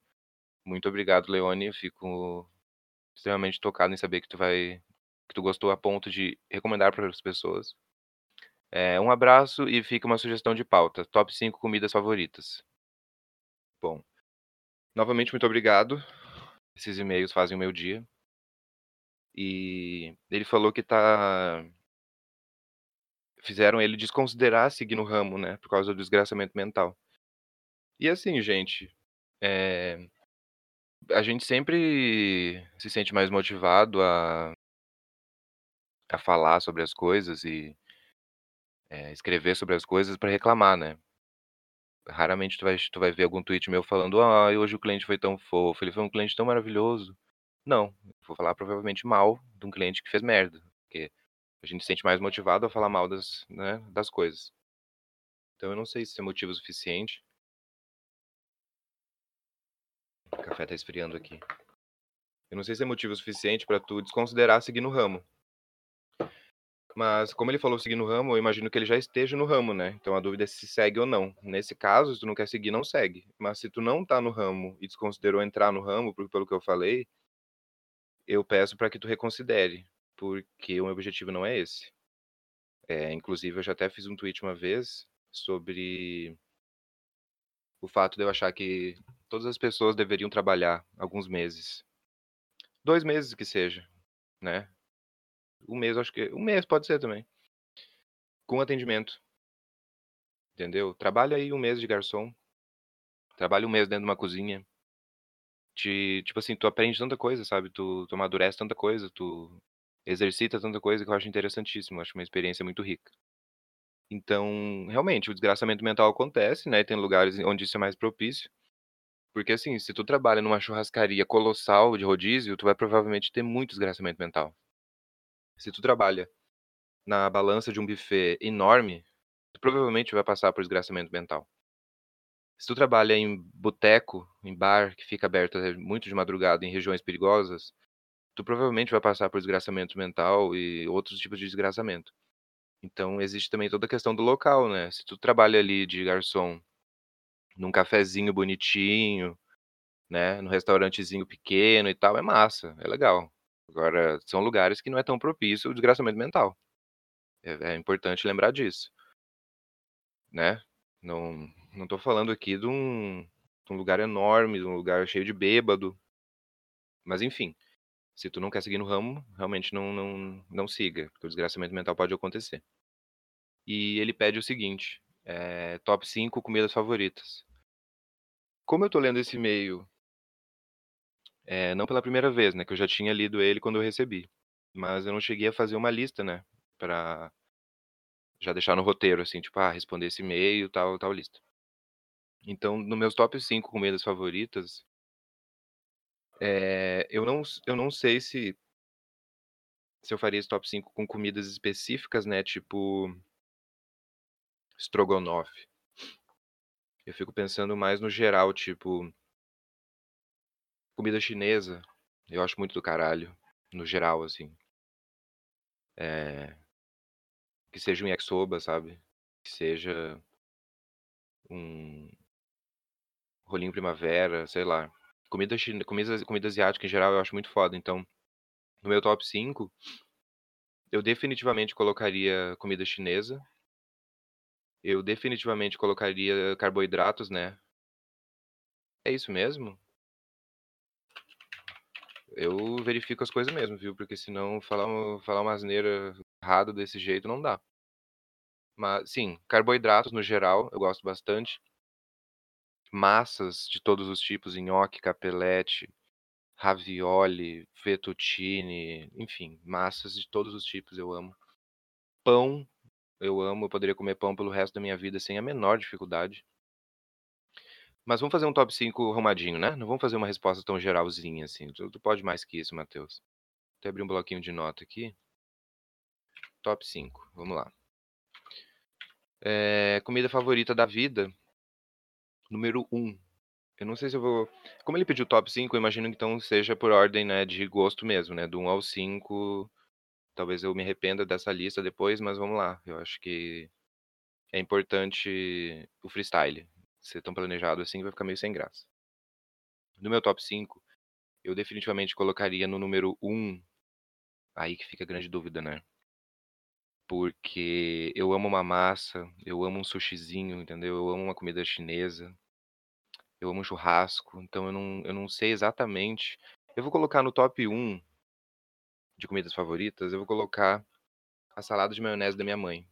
Muito obrigado, Leone. Eu fico extremamente tocado em saber que tu vai que tu gostou a ponto de recomendar para as pessoas. É, um abraço e fica uma sugestão de pauta: top 5 comidas favoritas. Bom, novamente muito obrigado. Esses e-mails fazem o meu dia. E ele falou que tá fizeram ele desconsiderar seguir no ramo, né, por causa do desgraçamento mental. E assim, gente, eh a gente sempre se sente mais motivado a a falar sobre as coisas e eh, escrever sobre as coisas pra reclamar, né. Raramente tu vai tu vai ver algum tweet meu falando: "Ai, hoje o cliente foi tão fofo, ele foi um cliente tão maravilhoso". Não, vou falar provavelmente mal de um cliente que fez merda, porque a gente se sente mais motivado a falar mal das, né, das coisas. Então eu não sei se é motivo suficiente. O café tá esfriando aqui. Eu não sei se é motivo suficiente pra tu desconsiderar seguir no ramo. Mas como ele falou seguir no ramo, eu imagino que ele já esteja no ramo, né, então a dúvida é se segue ou não. Nesse caso, se tu não quer seguir, não segue, mas se tu não tá no ramo e desconsiderou entrar no ramo, pelo que eu falei eu peço pra que tu reconsidere, porque o meu objetivo não é esse. Eh, inclusive eu já até fiz um tweet uma vez sobre o fato de eu achar que todas as pessoas deveriam trabalhar alguns meses. 2 meses que seja, né. 1 mês acho que 1 mês pode ser também. Com atendimento. Entendeu? Trabalha aí 1 mês de garçom. Trabalha 1 mês dentro de uma cozinha. Te tipo assim, tu aprende tanta coisa, sabe, tu tu amadurece tanta coisa, tu exercita tanta coisa que eu acho interessantíssimo, acho uma experiência muito rica. Então, realmente, o desgraçamento mental acontece, né, tem lugares onde isso é mais propício. Porque assim, se tu trabalha numa churrascaria colossal de rodízio, tu vai provavelmente ter muito desgraçamento mental. Se tu trabalha na balança de um buffet enorme, tu provavelmente vai passar por desgraçamento mental. Se tu trabalha em boteco, em bar que fica aberto, muito de madrugada em regiões perigosas, tu provavelmente vai passar por desgraçamento mental e outros tipos de desgraçamento. Então existe também toda a questão do local, né, se tu trabalha ali de garçom num cafezinho bonitinho, né, num restaurantezinho pequeno e tal, é massa, é legal. Agora, são lugares que não é tão propício o desgraçamento mental. É é importante lembrar disso. Né, não não tô falando aqui de um de um lugar enorme, de um lugar cheio de bêbado. Mas enfim, se tu não quer seguir no ramo, realmente não não não siga, porque o desgraçamento mental pode acontecer. E ele pede o seguinte, eh, top 5 comidas favoritas. Como eu tô lendo esse e-mail eh, não pela primeira vez, né, que eu já tinha lido ele quando eu recebi, mas eu não cheguei a fazer uma lista, né, pra já deixar no roteiro, assim, tipo: "Ah, responder esse e-mail, tal tal lista". Então, no meus top 5 comidas favoritas eh, eu não eu não sei se se eu faria esse top 5 com comidas específicas, né, tipo estrogonofe. Eu fico pensando mais no geral, tipo comida chinesa, eu acho muito do caralho, no geral, assim. Eh que seja um yakisoba, sabe, que seja um rolinho primavera, sei lá. Comida comida comida asiática, em geral, eu acho muito foda, então, no meu top 5 eu definitivamente colocaria comida chinesa. Eu definitivamente colocaria carboidratos, né. É isso mesmo? Eu verifico as coisas mesmo, viu, porque senão falar falar uma asneira errado desse jeito não dá. Mas sim, carboidratos no geral, eu gosto bastante. Massas de todos os tipos, nhoque, capelete, ravioli, fettuccine, enfim, massas de todos os tipos eu amo. Pão, eu amo, eu poderia comer pão pelo resto da minha vida sem a menor dificuldade. Mas vamos fazer um top 5 arrumadinho, né, não vamos fazer uma resposta tão geralzinha, assim, tu pode mais que isso, Matheus. Até abrir um bloquinho de nota aqui. Top 5, vamos lá. Eh, comida favorita da vida número 1, eu não sei se eu vou como ele pediu top 5, eu imagino que então seja por ordem, né, de gosto mesmo, né, do 1 ao 5 Talvez eu me arrependa dessa lista depois, mas vamos lá. Eu acho que é importante o freestyle. Ser tão planejado assim vai ficar meio sem graça. No meu top 5, eu definitivamente colocaria no número 1, aí que fica a grande dúvida, né? Porque eu amo uma massa, eu amo um sushizinho, entendeu? Eu amo uma comida chinesa, eu amo churrasco, então eu não, eu não sei exatamente. Eu vou colocar no top 1 de comidas favoritas, eu vou colocar a salada de maionese da minha mãe.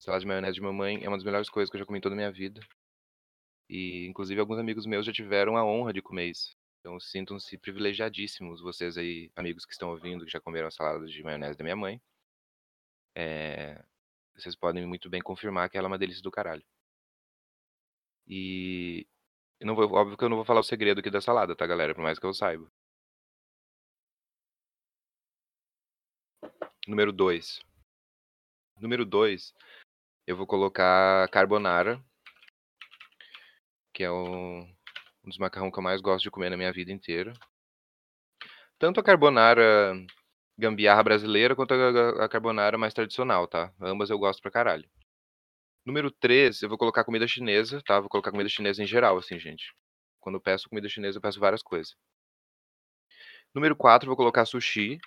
Salada de maionese de mamãe é uma das melhores coisas que eu já comi em toda a minha vida. E, inclusive, alguns amigos meus já tiveram a honra de comer isso. Então, sintam-se privilegiadíssimos, vocês aí, amigos que estão ouvindo, que já comeram a salada de maionese da minha mãe. É, vocês podem muito bem confirmar que ela é uma delícia do caralho. E não vou, óbvio que eu não vou falar o segredo aqui da salada, tá, galera? Por mais que eu saiba. Número 2. Número 2, eu vou colocar carbonara, que é o, um dos macarrão que eu mais gosto de comer na minha vida inteira. Tanto a carbonara gambiarra brasileira quanto a, a carbonara mais tradicional, tá? Ambas eu gosto pra caralho. Número 3, eu vou colocar comida chinesa, tá? Vou colocar comida chinesa em geral, assim, gente. Quando eu peço comida chinesa, eu peço várias coisas. Número 4, vou colocar sushi.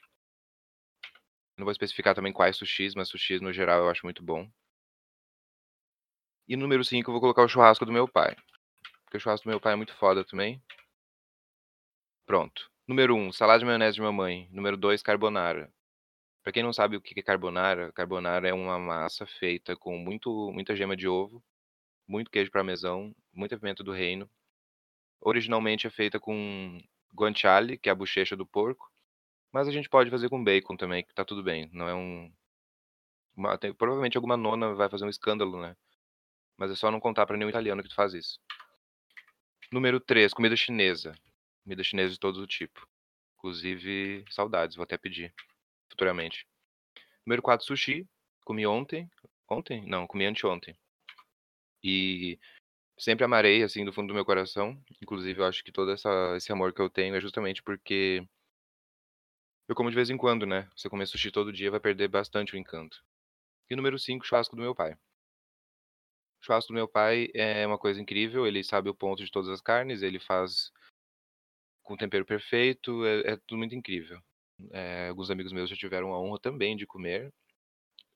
Não vou especificar também quais sushis, mas sushis no geral eu acho muito bom. E número 5, eu vou colocar o churrasco do meu pai. Porque o churrasco do meu pai é muito foda também. Pronto. Número 1, salada de maionese de mamãe. Número 2, carbonara. Pra quem não sabe o que é carbonara, carbonara é uma massa feita com muito, muita gema de ovo, muito queijo parmesão, muita pimenta do reino. Originalmente é feita com guanciale, que é a bochecha do porco, mas a gente pode fazer com bacon também, que tá tudo bem. Não é um. uma- tem- provavelmente alguma nona vai fazer um escândalo, né? Mas é só não contar pra nenhum italiano que tu faz isso. Número 3, comida chinesa. Comida chinesa de todo tipo. Inclusive, saudades, vou até pedir futuramente. Número 4, sushi. Comi ontem. Ontem? Não, comi anteontem. E sempre amarei, assim, do fundo do meu coração. Inclusive, eu acho que todo essa, esse amor que eu tenho é justamente porque eu como de vez em quando, né? Se eu comer sushi todo dia, vai perder bastante o encanto. E número 5, churrasco do meu pai. O churrasco do meu pai é uma coisa incrível, ele sabe o ponto de todas as carnes, ele faz com tempero perfeito, é, é tudo muito incrível. É, alguns amigos meus já tiveram a honra também de comer,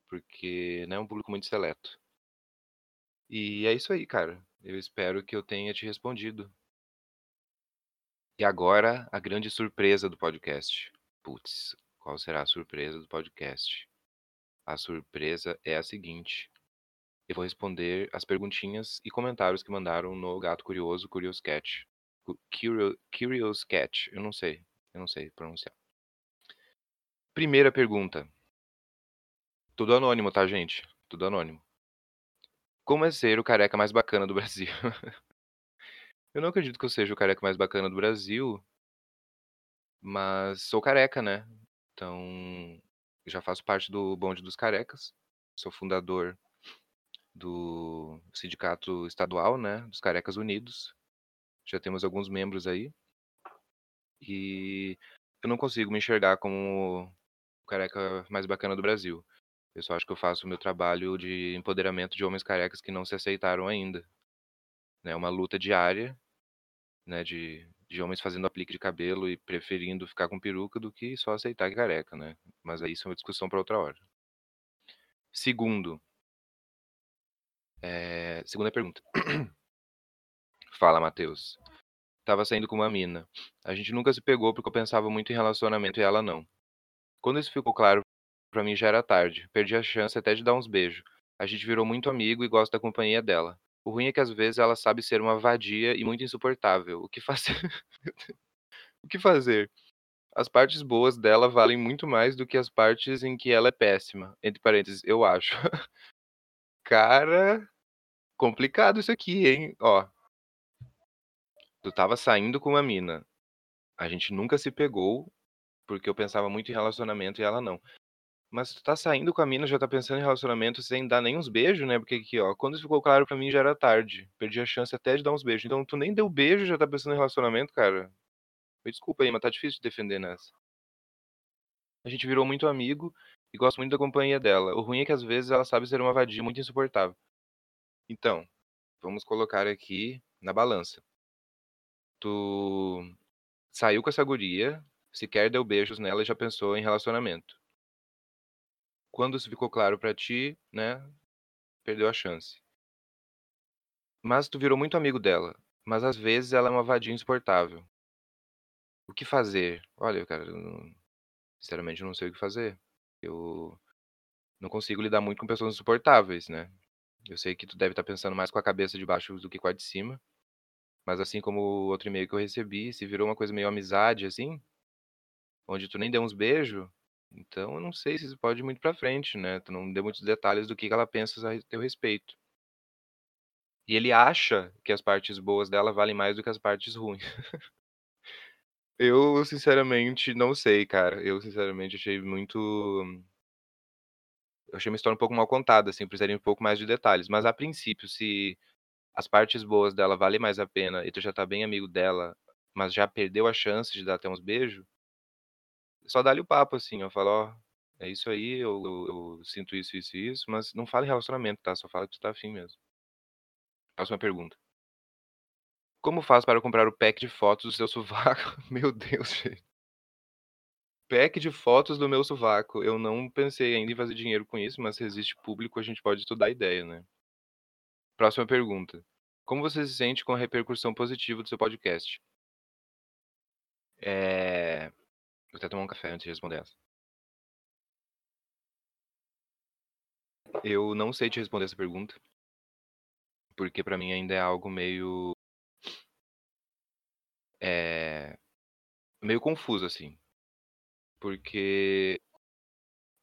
porque né, é um público muito seleto. E é isso aí, cara. Eu espero que eu tenha te respondido. E agora, a grande surpresa do podcast. Putz, qual será a surpresa do podcast? A surpresa é a seguinte. Eu vou responder as perguntinhas e comentários que mandaram no Gato Curioso, Curious Cat. Cu- Curio, Curious Cat, eu não sei. Eu não sei pronunciar. Primeira pergunta. Tudo anônimo, tá, gente? Tudo anônimo. Como é ser o careca mais bacana do Brasil? [laughs] Eu não acredito que eu seja o careca mais bacana do Brasil, mas sou careca, né? Então, já faço parte do Bonde dos Carecas. Sou fundador do Sindicato Estadual, né? Dos Carecas Unidos. Já temos alguns membros aí. E eu não consigo me enxergar como o careca mais bacana do Brasil. Eu só acho que eu faço o meu trabalho de empoderamento de homens carecas que não se aceitaram ainda. É uma luta diária, né, de, de homens fazendo aplique de cabelo e preferindo ficar com peruca do que só aceitar é careca, né? Mas aí isso é uma discussão para outra hora. Segundo, é, segunda pergunta. [clears throat] Fala, Matheus. Tava saindo com uma mina. A gente nunca se pegou porque eu pensava muito em relacionamento e ela não. Quando isso ficou claro pra mim já era tarde. Perdi a chance até de dar uns beijos. A gente virou muito amigo e gosta da companhia dela. O ruim é que às vezes ela sabe ser uma vadia e muito insuportável. O que fazer? [laughs] o que fazer? As partes boas dela valem muito mais do que as partes em que ela é péssima. Entre parênteses, eu acho. [laughs] Cara, complicado isso aqui, hein? Ó. Tu tava saindo com uma mina. A gente nunca se pegou porque eu pensava muito em relacionamento e ela não. Mas tu tá saindo com a mina, já tá pensando em relacionamento sem dar nem uns beijos, né? Porque aqui, ó, quando isso ficou claro pra mim já era tarde. Perdi a chance até de dar uns beijos. Então tu nem deu beijo, já tá pensando em relacionamento, cara. Me desculpa aí, mas tá difícil de defender nessa. A gente virou muito amigo e gosto muito da companhia dela. O ruim é que às vezes ela sabe ser uma vadia muito insuportável. Então, vamos colocar aqui na balança. Tu saiu com essa guria, sequer deu beijos nela e já pensou em relacionamento. Quando isso ficou claro pra ti, né, perdeu a chance. Mas tu virou muito amigo dela, mas às vezes ela é uma vadia insuportável. O que fazer? Olha, cara, eu não sinceramente eu não sei o que fazer. Eu não consigo lidar muito com pessoas insuportáveis, né. Eu sei que tu deve estar pensando mais com a cabeça de baixo do que com a de cima, mas assim como o outro e-mail que eu recebi, se virou uma coisa meio amizade, assim, onde tu nem deu uns beijo, então eu não sei se isso pode ir muito pra frente, né, tu não deu muitos detalhes do que ela pensa a teu respeito. E ele acha que as partes boas dela valem mais do que as partes ruins. [laughs] Eu sinceramente não sei, cara. Eu sinceramente achei muito eu achei uma história um pouco mal contada, assim, precisaria um pouco mais de detalhes, mas a princípio, se as partes boas dela valem mais a pena e tu já tá bem amigo dela, mas já perdeu a chance de dar até uns beijo só dá-lhe o papo, assim, ó, fala: "Ó, é isso aí, eu eu eu sinto isso, isso e isso", mas não fala em relacionamento, tá, só fala que tu tá afim mesmo. Próxima pergunta. Como faz para comprar o pack de fotos do seu sovaco? [laughs] Meu Deus, gente. Pack de fotos do meu sovaco. Eu não pensei ainda em fazer dinheiro com isso, mas se existe público, a gente pode estudar a ideia, né. Próxima pergunta. Como você se sente com a repercussão positiva do seu podcast? Eh, vou até tomar um café antes de responder essa. Eu não sei te responder essa pergunta. Porque pra mim ainda é algo meio eh, meio confuso, assim. Porque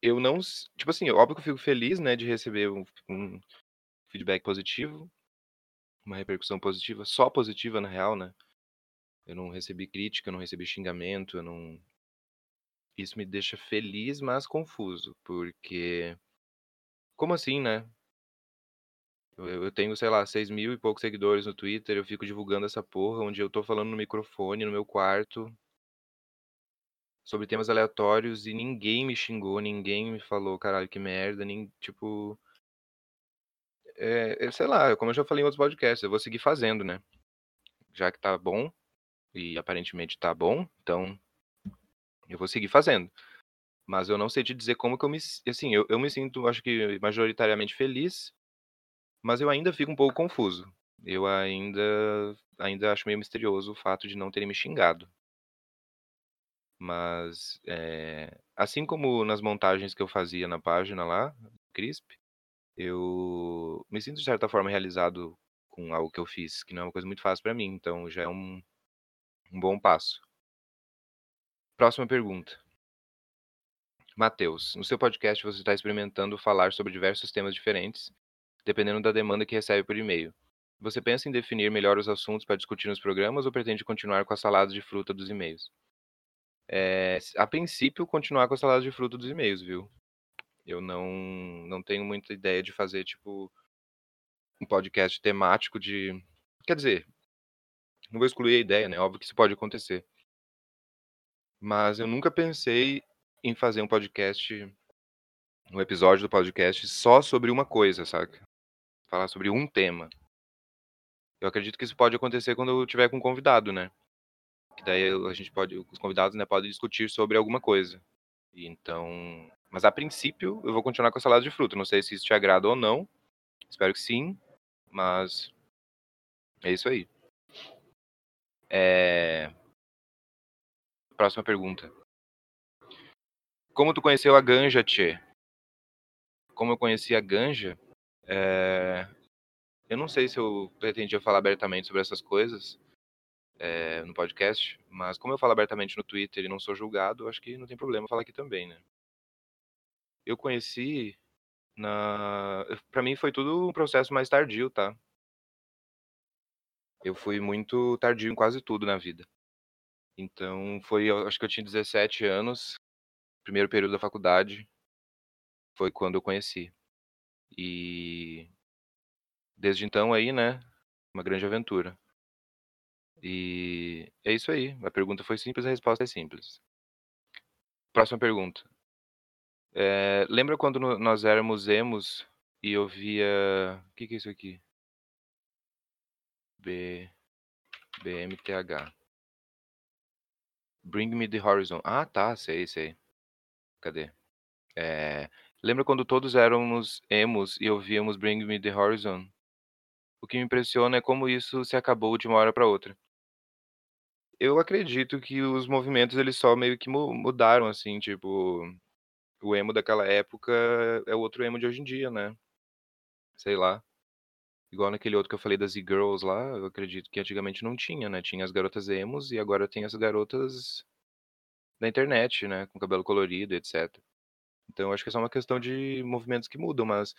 eu não tipo assim, óbvio que eu fico feliz, né, de receber um um feedback positivo, uma repercussão positiva, só positiva na real, né. Eu não recebi crítica, eu não recebi xingamento, eu não isso me deixa feliz, mas confuso, porque como assim, né? Eu eu tenho, sei lá, 6.000 e poucos seguidores no Twitter, eu fico divulgando essa porra, onde eu tô falando no microfone no meu quarto sobre temas aleatórios e ninguém me xingou, ninguém me falou: "Caralho, que merda", nem tipo eh, sei lá, como eu já falei em outros podcasts, eu vou seguir fazendo, né. Já que tá bom, e aparentemente tá bom, então eu vou seguir fazendo. Mas eu não sei te dizer como que eu me si assim, eu eu me sinto, acho que majoritariamente feliz, mas eu ainda fico um pouco confuso. Eu ainda ainda acho meio misterioso o fato de não terem me xingado. Mas, eh, assim como nas montagens que eu fazia na página lá, Crisp, eu me sinto de certa forma realizado com algo que eu fiz, que não é uma coisa muito fácil pra mim, então já é um um bom passo. Próxima pergunta. Matheus, no seu podcast você está experimentando falar sobre diversos temas diferentes, dependendo da demanda que recebe por e-mail. Você pensa em definir melhor os assuntos para discutir nos programas ou pretende continuar com a salada de fruta dos e-mails? Eh, a princípio continuar com a salada de fruta dos e-mails, viu. Eu não não tenho muita ideia de fazer, tipo um podcast temático de quer dizer, não vou excluir a ideia, né, óbvio que isso pode acontecer. Mas eu nunca pensei em fazer um podcast um episódio do podcast só sobre uma coisa, saca. Falar sobre um tema. Eu acredito que isso pode acontecer quando eu tiver com um convidado, né. Que daí a gente pode os convidados, né, podem discutir sobre alguma coisa. Então mas a princípio eu vou continuar com a salada de fruta, não sei se isso te agrada ou não, espero que sim, mas é isso aí. Eh Próxima pergunta. Como tu conheceu a ganja, tchê? Como eu conheci a ganja? Eh, eu não sei se eu pretendia falar abertamente sobre essas coisas, eh, no podcast, mas como eu falo abertamente no Twitter e não sou julgado, acho que não tem problema falar aqui também, né. Eu conheci na pra mim foi tudo um processo mais tardio, tá. Eu fui muito tardio em quase tudo na vida. Então foi acho que eu tinha 17 anos, primeiro período da faculdade foi quando eu conheci. E desde então aí, né, uma grande aventura. E é isso aí, a pergunta foi simples, a resposta é simples. Próxima pergunta. Eh, lembra quando nós éramos emos e ouvia que que é isso aqui? B BMTH. Bring Me The Horizon. Ah tá, sei, sei. Cadê? Eh, lembra quando todos éramos emos e ouvíamos Bring Me The Horizon? O que me impressiona é como isso se acabou de uma hora pra outra. Eu acredito que os movimentos eles só meio que mu mudaram, assim, tipo, o emo daquela época é o outro emo de hoje em dia, né. Sei lá. Igual naquele outro que eu falei das E-girls lá, eu acredito que antigamente não tinha, né, tinha as garotas emos e agora tem as garotas da internet, né, com cabelo colorido, etc. Então acho que é só uma questão de movimentos que mudam, mas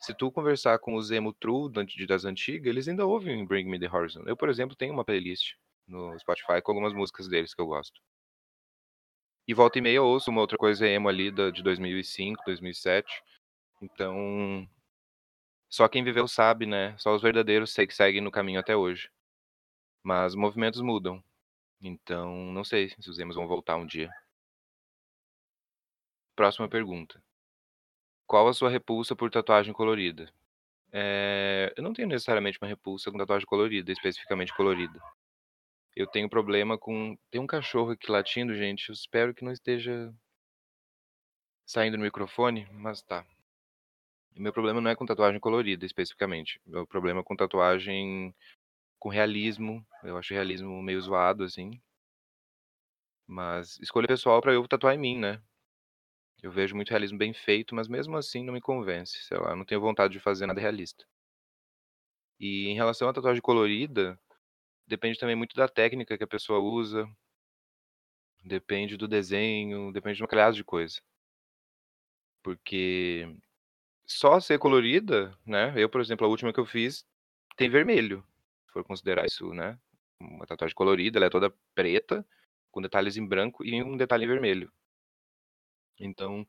se tu conversar com os emo true das antiga, eles ainda ouvem Bring Me The Horizon. Eu, por exemplo, tenho uma playlist no Spotify com algumas músicas deles que eu gosto. E volta e meia eu ouço uma outra coisa emo ali de 2005, 2007. Então só quem viveu sabe, né, só os verdadeiros sei que seguem no caminho até hoje. Mas movimentos mudam. Então não sei se os emos vão voltar um dia. Próxima pergunta. Qual a sua repulsa por tatuagem colorida? Eh, eu não tenho necessariamente uma repulsa com tatuagem colorida, especificamente colorida. Eu tenho problema com tem um cachorro aqui latindo, gente, eu espero que não esteja saindo no microfone, mas tá. Meu problema não é com tatuagem colorida, especificamente. Meu problema é com tatuagem com realismo, eu acho realismo meio zoado, assim. Mas escolha pessoal pra eu tatuar em mim, né. Eu vejo muito realismo bem feito, mas mesmo assim não me convence, sei lá, eu não tenho vontade de fazer nada realista. E em relação à tatuagem colorida, depende também muito da técnica que a pessoa usa. Depende do desenho, depende de uma caralhada de coisa. Porque só ser colorida, né, eu, por exemplo, a última que eu fiz tem vermelho, se for considerar isso, né, uma tatuagem colorida, ela é toda preta, com detalhes em branco e um detalhe em vermelho. Então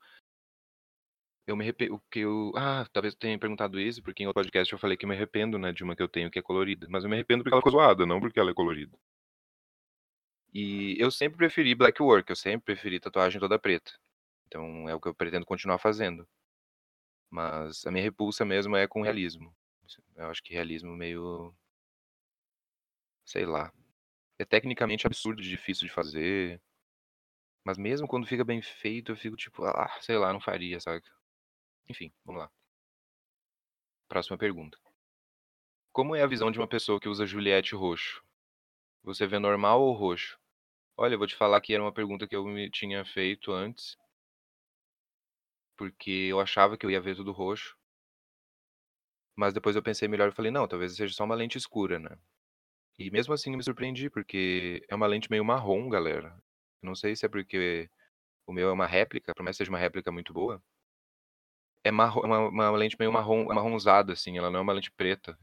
eu me arrepe o que eu ah, talvez eu tenha perguntado isso, porque em outro podcast eu falei que eu me arrependo, né, de uma que eu tenho que é colorida, mas eu me arrependo porque ela ficou zoada, não porque ela é colorida. E eu sempre preferi black work, eu sempre preferi tatuagem toda preta. Então é o que eu pretendo continuar fazendo. Mas a minha repulsa mesmo é com realismo. Eu acho que realismo meio sei lá, é tecnicamente absurdo de difícil de fazer. Mas mesmo quando fica bem feito, eu fico tipo: "Ah, sei lá, não faria", sabe. Enfim, vamos lá. Próxima pergunta. Como é a visão de uma pessoa que usa Juliette roxo? Você vê normal ou roxo? Olha, eu vou te falar que era uma pergunta que eu me tinha feito antes. Porque eu achava que eu ia ver tudo roxo. Mas depois eu pensei melhor e falei: "Não, talvez seja só uma lente escura, né". E mesmo assim me surpreendi, porque é uma lente meio marrom, galera. Não sei se é porque o meu é uma réplica, mais que seja uma réplica muito boa. É marro é uma uma lente meio marrom amarronzada, assim, ela não é uma lente preta,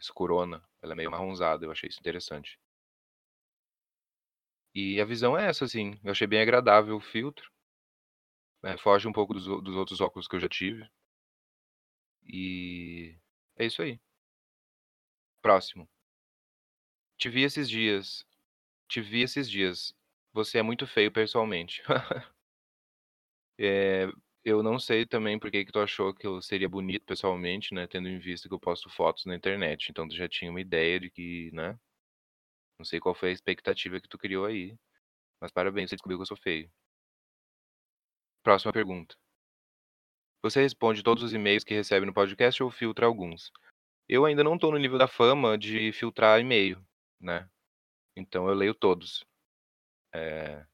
escurona, ela é meio amarronzada, eu achei isso interessante. E a visão é essa, assim, eu achei bem agradável o filtro. Eh, foge um pouco dos dos outros óculos que eu já tive. E é isso aí. Próximo. Te vi esses dias. Te vi esses dias. Você é muito feio pessoalmente. Eh, [laughs] eu não sei também por que que tu achou que eu seria bonito pessoalmente, né, tendo em vista que eu posto fotos na internet, então tu já tinha uma ideia de que, né. Não sei qual foi a expectativa que tu criou aí, mas parabéns, você descobriu que eu sou feio. Próxima pergunta. Você responde todos os e-mails que recebe no podcast ou filtra alguns? Eu ainda não tô no nível da fama de filtrar e-mail, né. Então eu leio todos. Eh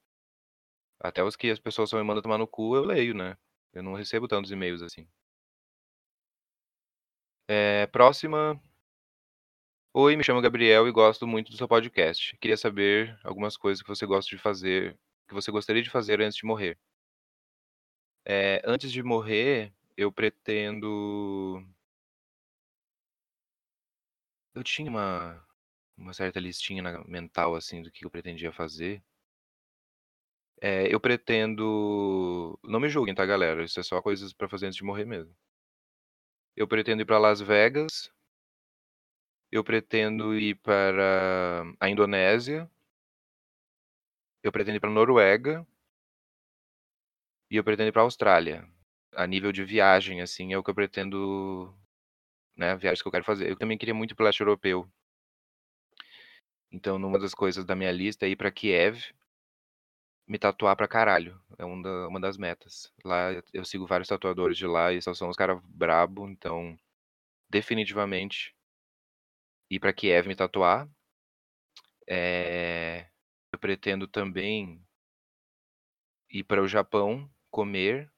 até os que as pessoas só me mandam tomar no cu, eu leio, né. Eu não recebo tantos e-mails assim. Eh, próxima. Oi, me chamo Gabriel e gosto muito do seu podcast. Queria saber algumas coisas que você gosta de fazer que você gostaria de fazer antes de morrer. Eh, antes de morrer, eu pretendo Eu tinha uma uma certa listinha mental, assim, do que eu pretendia fazer. Eh, eu pretendo não me julguem, tá, galera, isso é só coisas pra fazer antes de morrer mesmo. Eu pretendo ir pra Las Vegas Eu pretendo ir para a Indonésia. Eu pretendo ir pra Noruega. E eu pretendo ir pra Austrália. A nível de viagem, assim, é o que eu pretendo né, viagens que eu quero fazer. Eu também queria muito ir para o leste europeu. Então, numa das coisas da minha lista é ir pra Kiev me tatuar pra caralho, é um da uma das metas. Lá eu sigo vários tatuadores de lá e só são uns cara brabo, então definitivamente ir pra Kiev me tatuar. Eh, eu pretendo também ir para o Japão, comer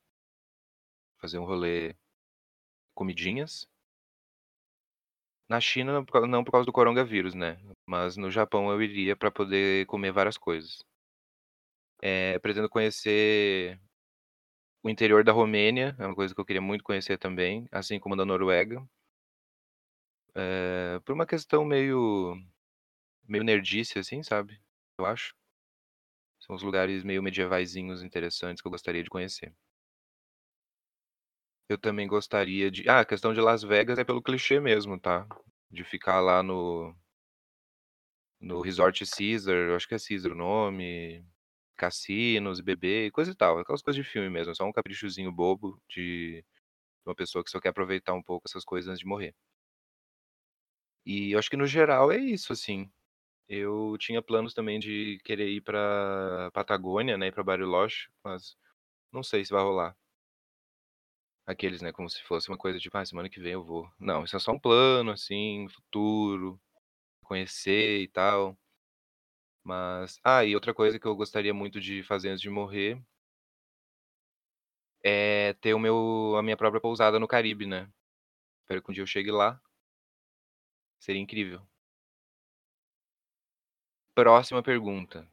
fazer um rolê comidinhas. Na China, não por causa do coronavírus, né, mas no Japão eu iria pra poder comer várias coisas. Eh, pretendo conhecer o interior da Romênia, é uma coisa que eu queria muito conhecer também, assim como da Noruega. Eh, por uma questão meio meio nerdice, assim, sabe, eu acho. São uns lugares meio medievaizinhos interessantes que eu gostaria de conhecer. Eu também gostaria de ah, a questão de Las Vegas é pelo clichê mesmo, tá, de ficar lá no no Resort Caesar, eu acho que é Caesar o nome, cassinos, beber e coisa e tal, aquelas coisas de filme mesmo, só um caprichozinho bobo de uma pessoa que só quer aproveitar um pouco essas coisas antes de morrer. E eu acho que no geral é isso, assim. Eu tinha planos também de querer ir pra Patagônia, né, ir pra Bariloche, mas não sei se vai rolar. Aqueles, né, como se fosse uma coisa tipo: "Ah, semana que vem eu vou". Não, isso é só um plano, assim, futuro, conhecer e tal. Mas ah, e outra coisa que eu gostaria muito de fazer antes de morrer é ter o meu a minha própria pousada no Caribe, né. Espero que um dia eu chegue lá. Seria incrível. Próxima pergunta.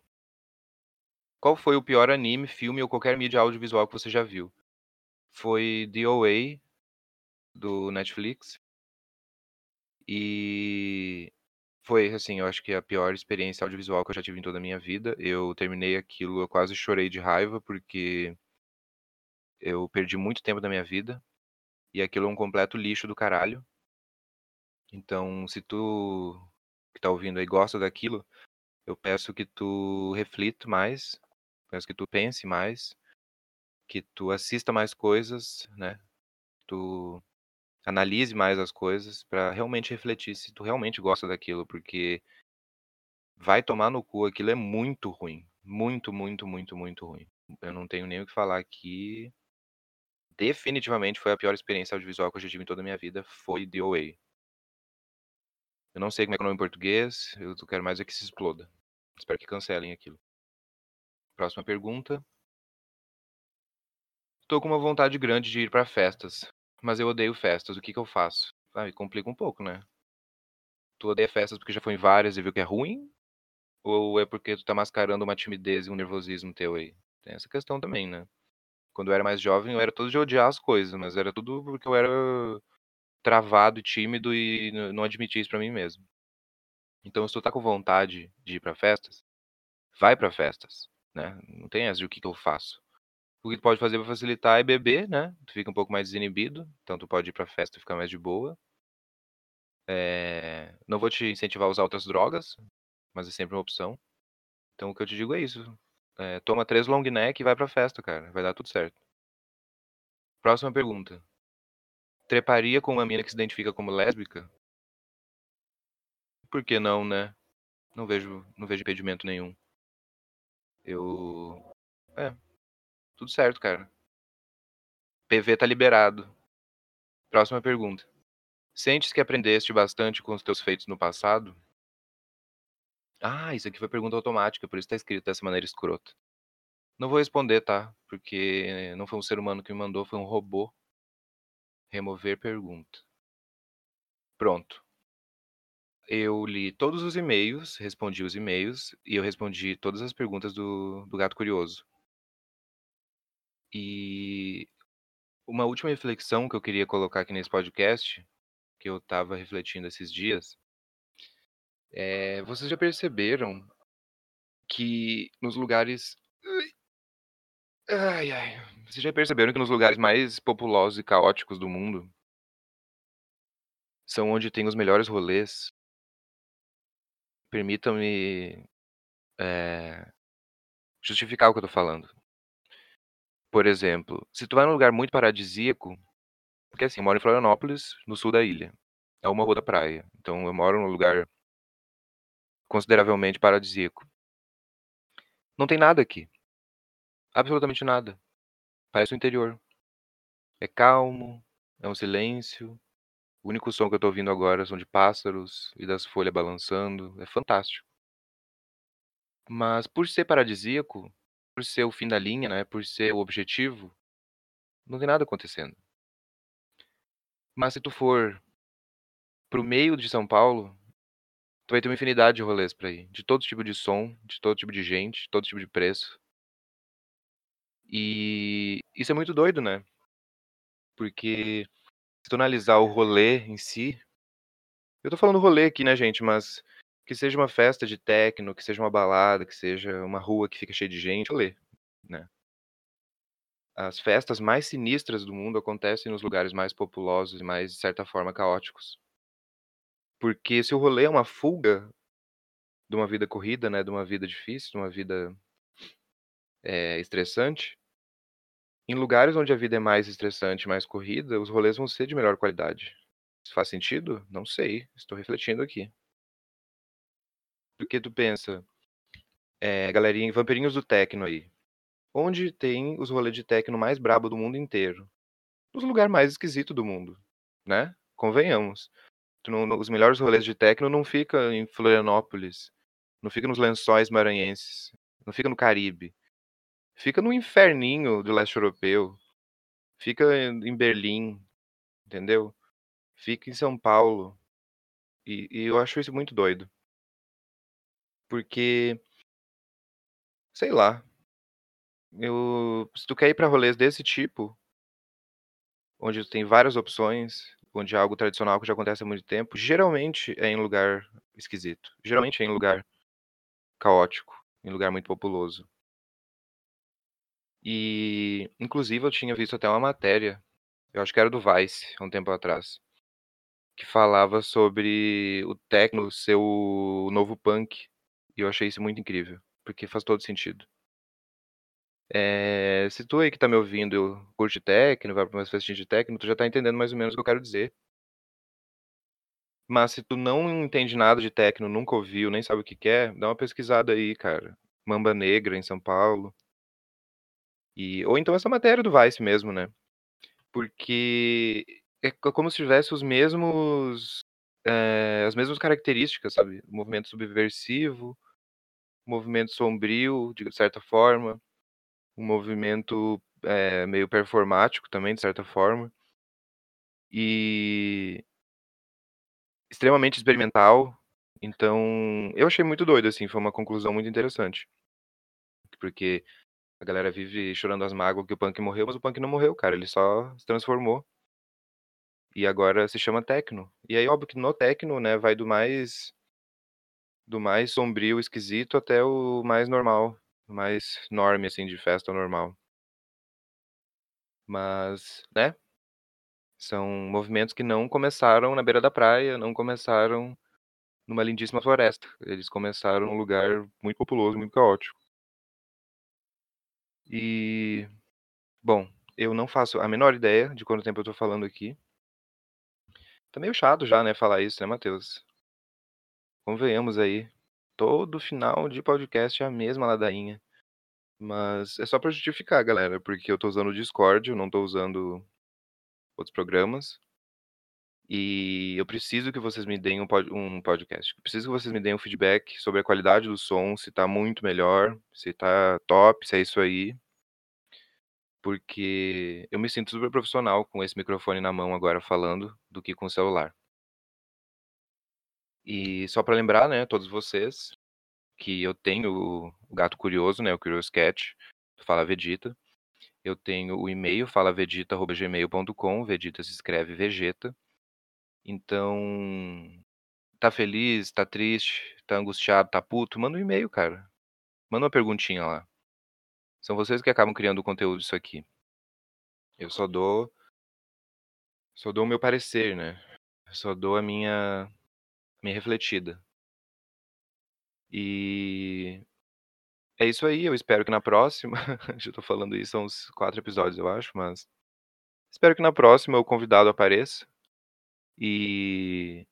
Qual foi o pior anime, filme ou qualquer mídia audiovisual que você já viu? Foi The O.A. do Netflix. E foi, assim, eu acho que a pior experiência audiovisual que eu já tive em toda a minha vida. Eu terminei aquilo, eu quase chorei de raiva, porque eu perdi muito tempo da minha vida, e aquilo é um completo lixo do caralho. Então, se tu que tá ouvindo aí gosta daquilo, eu peço que tu reflita mais, peço que tu pense mais, que tu assista mais coisas, né, tu analise mais as coisas pra realmente refletir se tu realmente gosta daquilo, porque vai tomar no cu, aquilo é muito ruim, muito, muito, muito, muito ruim. Eu não tenho nem o que falar aqui. Definitivamente foi a pior experiência audiovisual que eu já tive em toda a minha vida, foi The O.A. Eu não sei como é que é o nome em português, eu quero mais é que se exploda. Espero que cancelem aquilo. Próxima pergunta. Tô com uma vontade grande de ir pra festas, mas eu odeio festas, o que que eu faço? Aí complica um pouco, né. Tu odeia festas porque já foi em várias e viu que é ruim? Ou é porque tu tá mascarando uma timidez e um nervosismo teu aí? Tem essa questão também, né. Quando eu era mais jovem eu era todo de odiar as coisas, mas era tudo porque eu era travado tímido e não admitia isso pra mim mesmo. Então se tu tá com vontade de ir pra festas, vai pra festas, né, não tem essa de o que que eu faço. O que tu pode fazer pra facilitar é beber, né, tu fica um pouco mais desinibido, então tu pode ir pra festa e ficar mais de boa. Eh, não vou te incentivar a usar outras drogas, mas é sempre uma opção. Então o que eu te digo é isso, eh, toma 3 long neck e vai pra festa cara, vai dar tudo certo. Próxima pergunta. Treparia com uma mina que se identifica como lésbica? Por que não, né. Não vejo não vejo impedimento nenhum. Eu é, tudo certo cara. PV tá liberado. Próxima pergunta. Sentes que aprendeste bastante com os teus feitos no passado? Ah, isso aqui foi pergunta automática, por isso tá escrito dessa maneira escrota. Não vou responder, tá, porque não foi um ser humano que me mandou, foi um robô. Remover pergunta. Pronto. Eu li todos os e-mails, respondi os e-mails, e eu respondi todas as perguntas do do gato curioso. E uma última reflexão que eu queria colocar aqui nesse podcast, que eu estava refletindo esses dias eh, vocês já perceberam que nos lugares ai, ai, vocês já perceberam que nos lugares mais populosos e caóticos do mundo são onde tem os melhores rolês? Permitam-me, eh, justificar o que eu tô falando. Por exemplo, se tu vai num lugar muito paradisíaco porque, assim, eu moro em Florianópolis, no sul da ilha, a uma rua da praia, então eu moro num lugar consideravelmente paradisíaco. Não tem nada aqui. Absolutamente nada. Parece o interior. É calmo, é um silêncio, o único som que eu tô ouvindo agora são de pássaros e das folha balançando, é fantástico. Mas por ser paradisíaco, por ser o fim da linha, né, por ser o objetivo, não tem nada acontecendo. Mas se tu for para o meio de São Paulo, tu vai ter uma infinidade de rolês pra ir, de todo tipo de som, de todo tipo de gente, de todo tipo de preço. E isso é muito doido, né. Porque se tu analisar o rolê em si eu tô falando rolê aqui, né, gente, mas que seja uma festa de techno, que seja uma balada, que seja uma rua que fica cheia de gente, rolê, né. As festas mais sinistras do mundo acontecem nos lugares mais populosos e mais, de certa forma, caóticos. Porque se o rolê é uma fuga de uma vida corrida, né, de uma vida difícil, de uma vida eh, estressante em lugares onde a vida é mais estressante, mais corrida, os rolês vão ser de melhor qualidade. Isso faz sentido? Não sei, estou refletindo aqui. Porque tu pensa, eh, galerinha vamperinhos do techno aí, onde tem os rolê de techno mais brabo do mundo inteiro? Nos lugar mais esquisito do mundo, né, convenhamos. Não os melhores rolês de techno não fica em Florianópolis, não fica nos Lençóis Maranhenses, não fica no Caribe. Fica no inferninho do leste europeu, fica em Berlim, entendeu? Fica em São Paulo. E e eu acho isso muito doido. Porque sei lá. Eu se tu quer ir pra rolês desse tipo onde tem várias opções, onde é algo tradicional que já acontece há muito tempo, geralmente é em lugar esquisito, geralmente é em lugar caótico, em lugar muito populoso. E, inclusive eu tinha visto até uma matéria, eu acho que era do Vice, há um tempo atrás, que falava sobre o techno ser o novo punk, e eu achei isso muito incrível, porque faz todo sentido. Eh, se tu aí que tá me ouvindo curte techno, vai pra umas festinhas de techno, tu já tá entendendo mais ou menos o que eu quero dizer. Mas se tu não entende nada de techno, nunca ouviu, nem sabe o que que é, dá uma pesquisada aí, cara. Mamba Negra em São Paulo. E ou então essa matéria do Vice mesmo, né. Porque é co como se tivesse os mesmos, eh, as mesmas características, sabe. Movimento subversivo, movimento sombrio, de certa forma, um movimento, eh, meio performático também, de certa forma. E extremamente experimental, então eu achei muito doido, assim, foi uma conclusão muito interessante. Porque a galera vive chorando as mágoas que o punk morreu, mas o punk não morreu cara, ele só se transformou. E agora se chama techno. E aí óbvio que no techno, né, vai do mais do mais sombrio, esquisito, até o mais normal, mais normie, assim, de festa normal. Mas, né. São movimentos que não começaram na beira da praia, não começaram numa lindíssima floresta, eles começaram num lugar muito populoso, muito caótico. E, bom, eu não faço a menor ideia de quanto tempo eu tô falando aqui. Tá meio chato já, né, falar isso, né, Matheus? Convenhamos aí, todo final de podcast é a mesma ladainha. Mas é só pra justificar galera, porque eu tô usando o Discord, eu não tô usando outros programas. E eu preciso que vocês me deem um pod um podcast, preciso que vocês me deem um feedback sobre a qualidade do som, se tá muito melhor, se tá top, se é isso aí. Porque eu me sinto super profissional com esse microfone na mão agora falando, do que com o celular. E só pra lembrar, né, todos vocês, que eu tenho o gato curioso, né, o Curious Cat, Fala Vegeta. Eu tenho o e-mail falavegeta@gmail.com, Vegeta se escreve Vegeta. Então, tá feliz, tá triste, tá angustiado, tá puto, manda um e-mail cara. Manda uma perguntinha lá. São vocês que acabam criando o conteúdo disso aqui. Eu só dou só dou o meu parecer, né, eu só dou a minha minha refletida. E é isso aí, eu espero que na próxima [laughs] já tô falando isso há uns 4 episódios eu acho, mas espero que na próxima o convidado apareça. E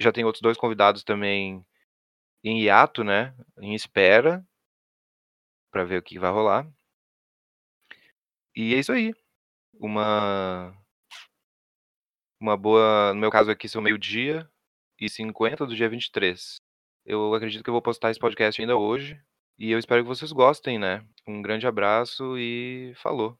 já tem outros 2 convidados também em hiato, né, em espera pra ver o que vai rolar. E é isso aí. Uma uma boa no meu caso aqui são 12h50 do dia 23. Eu acredito que eu vou postar esse podcast ainda hoje, e eu espero que vocês gostem, né. Um grande abraço e falou.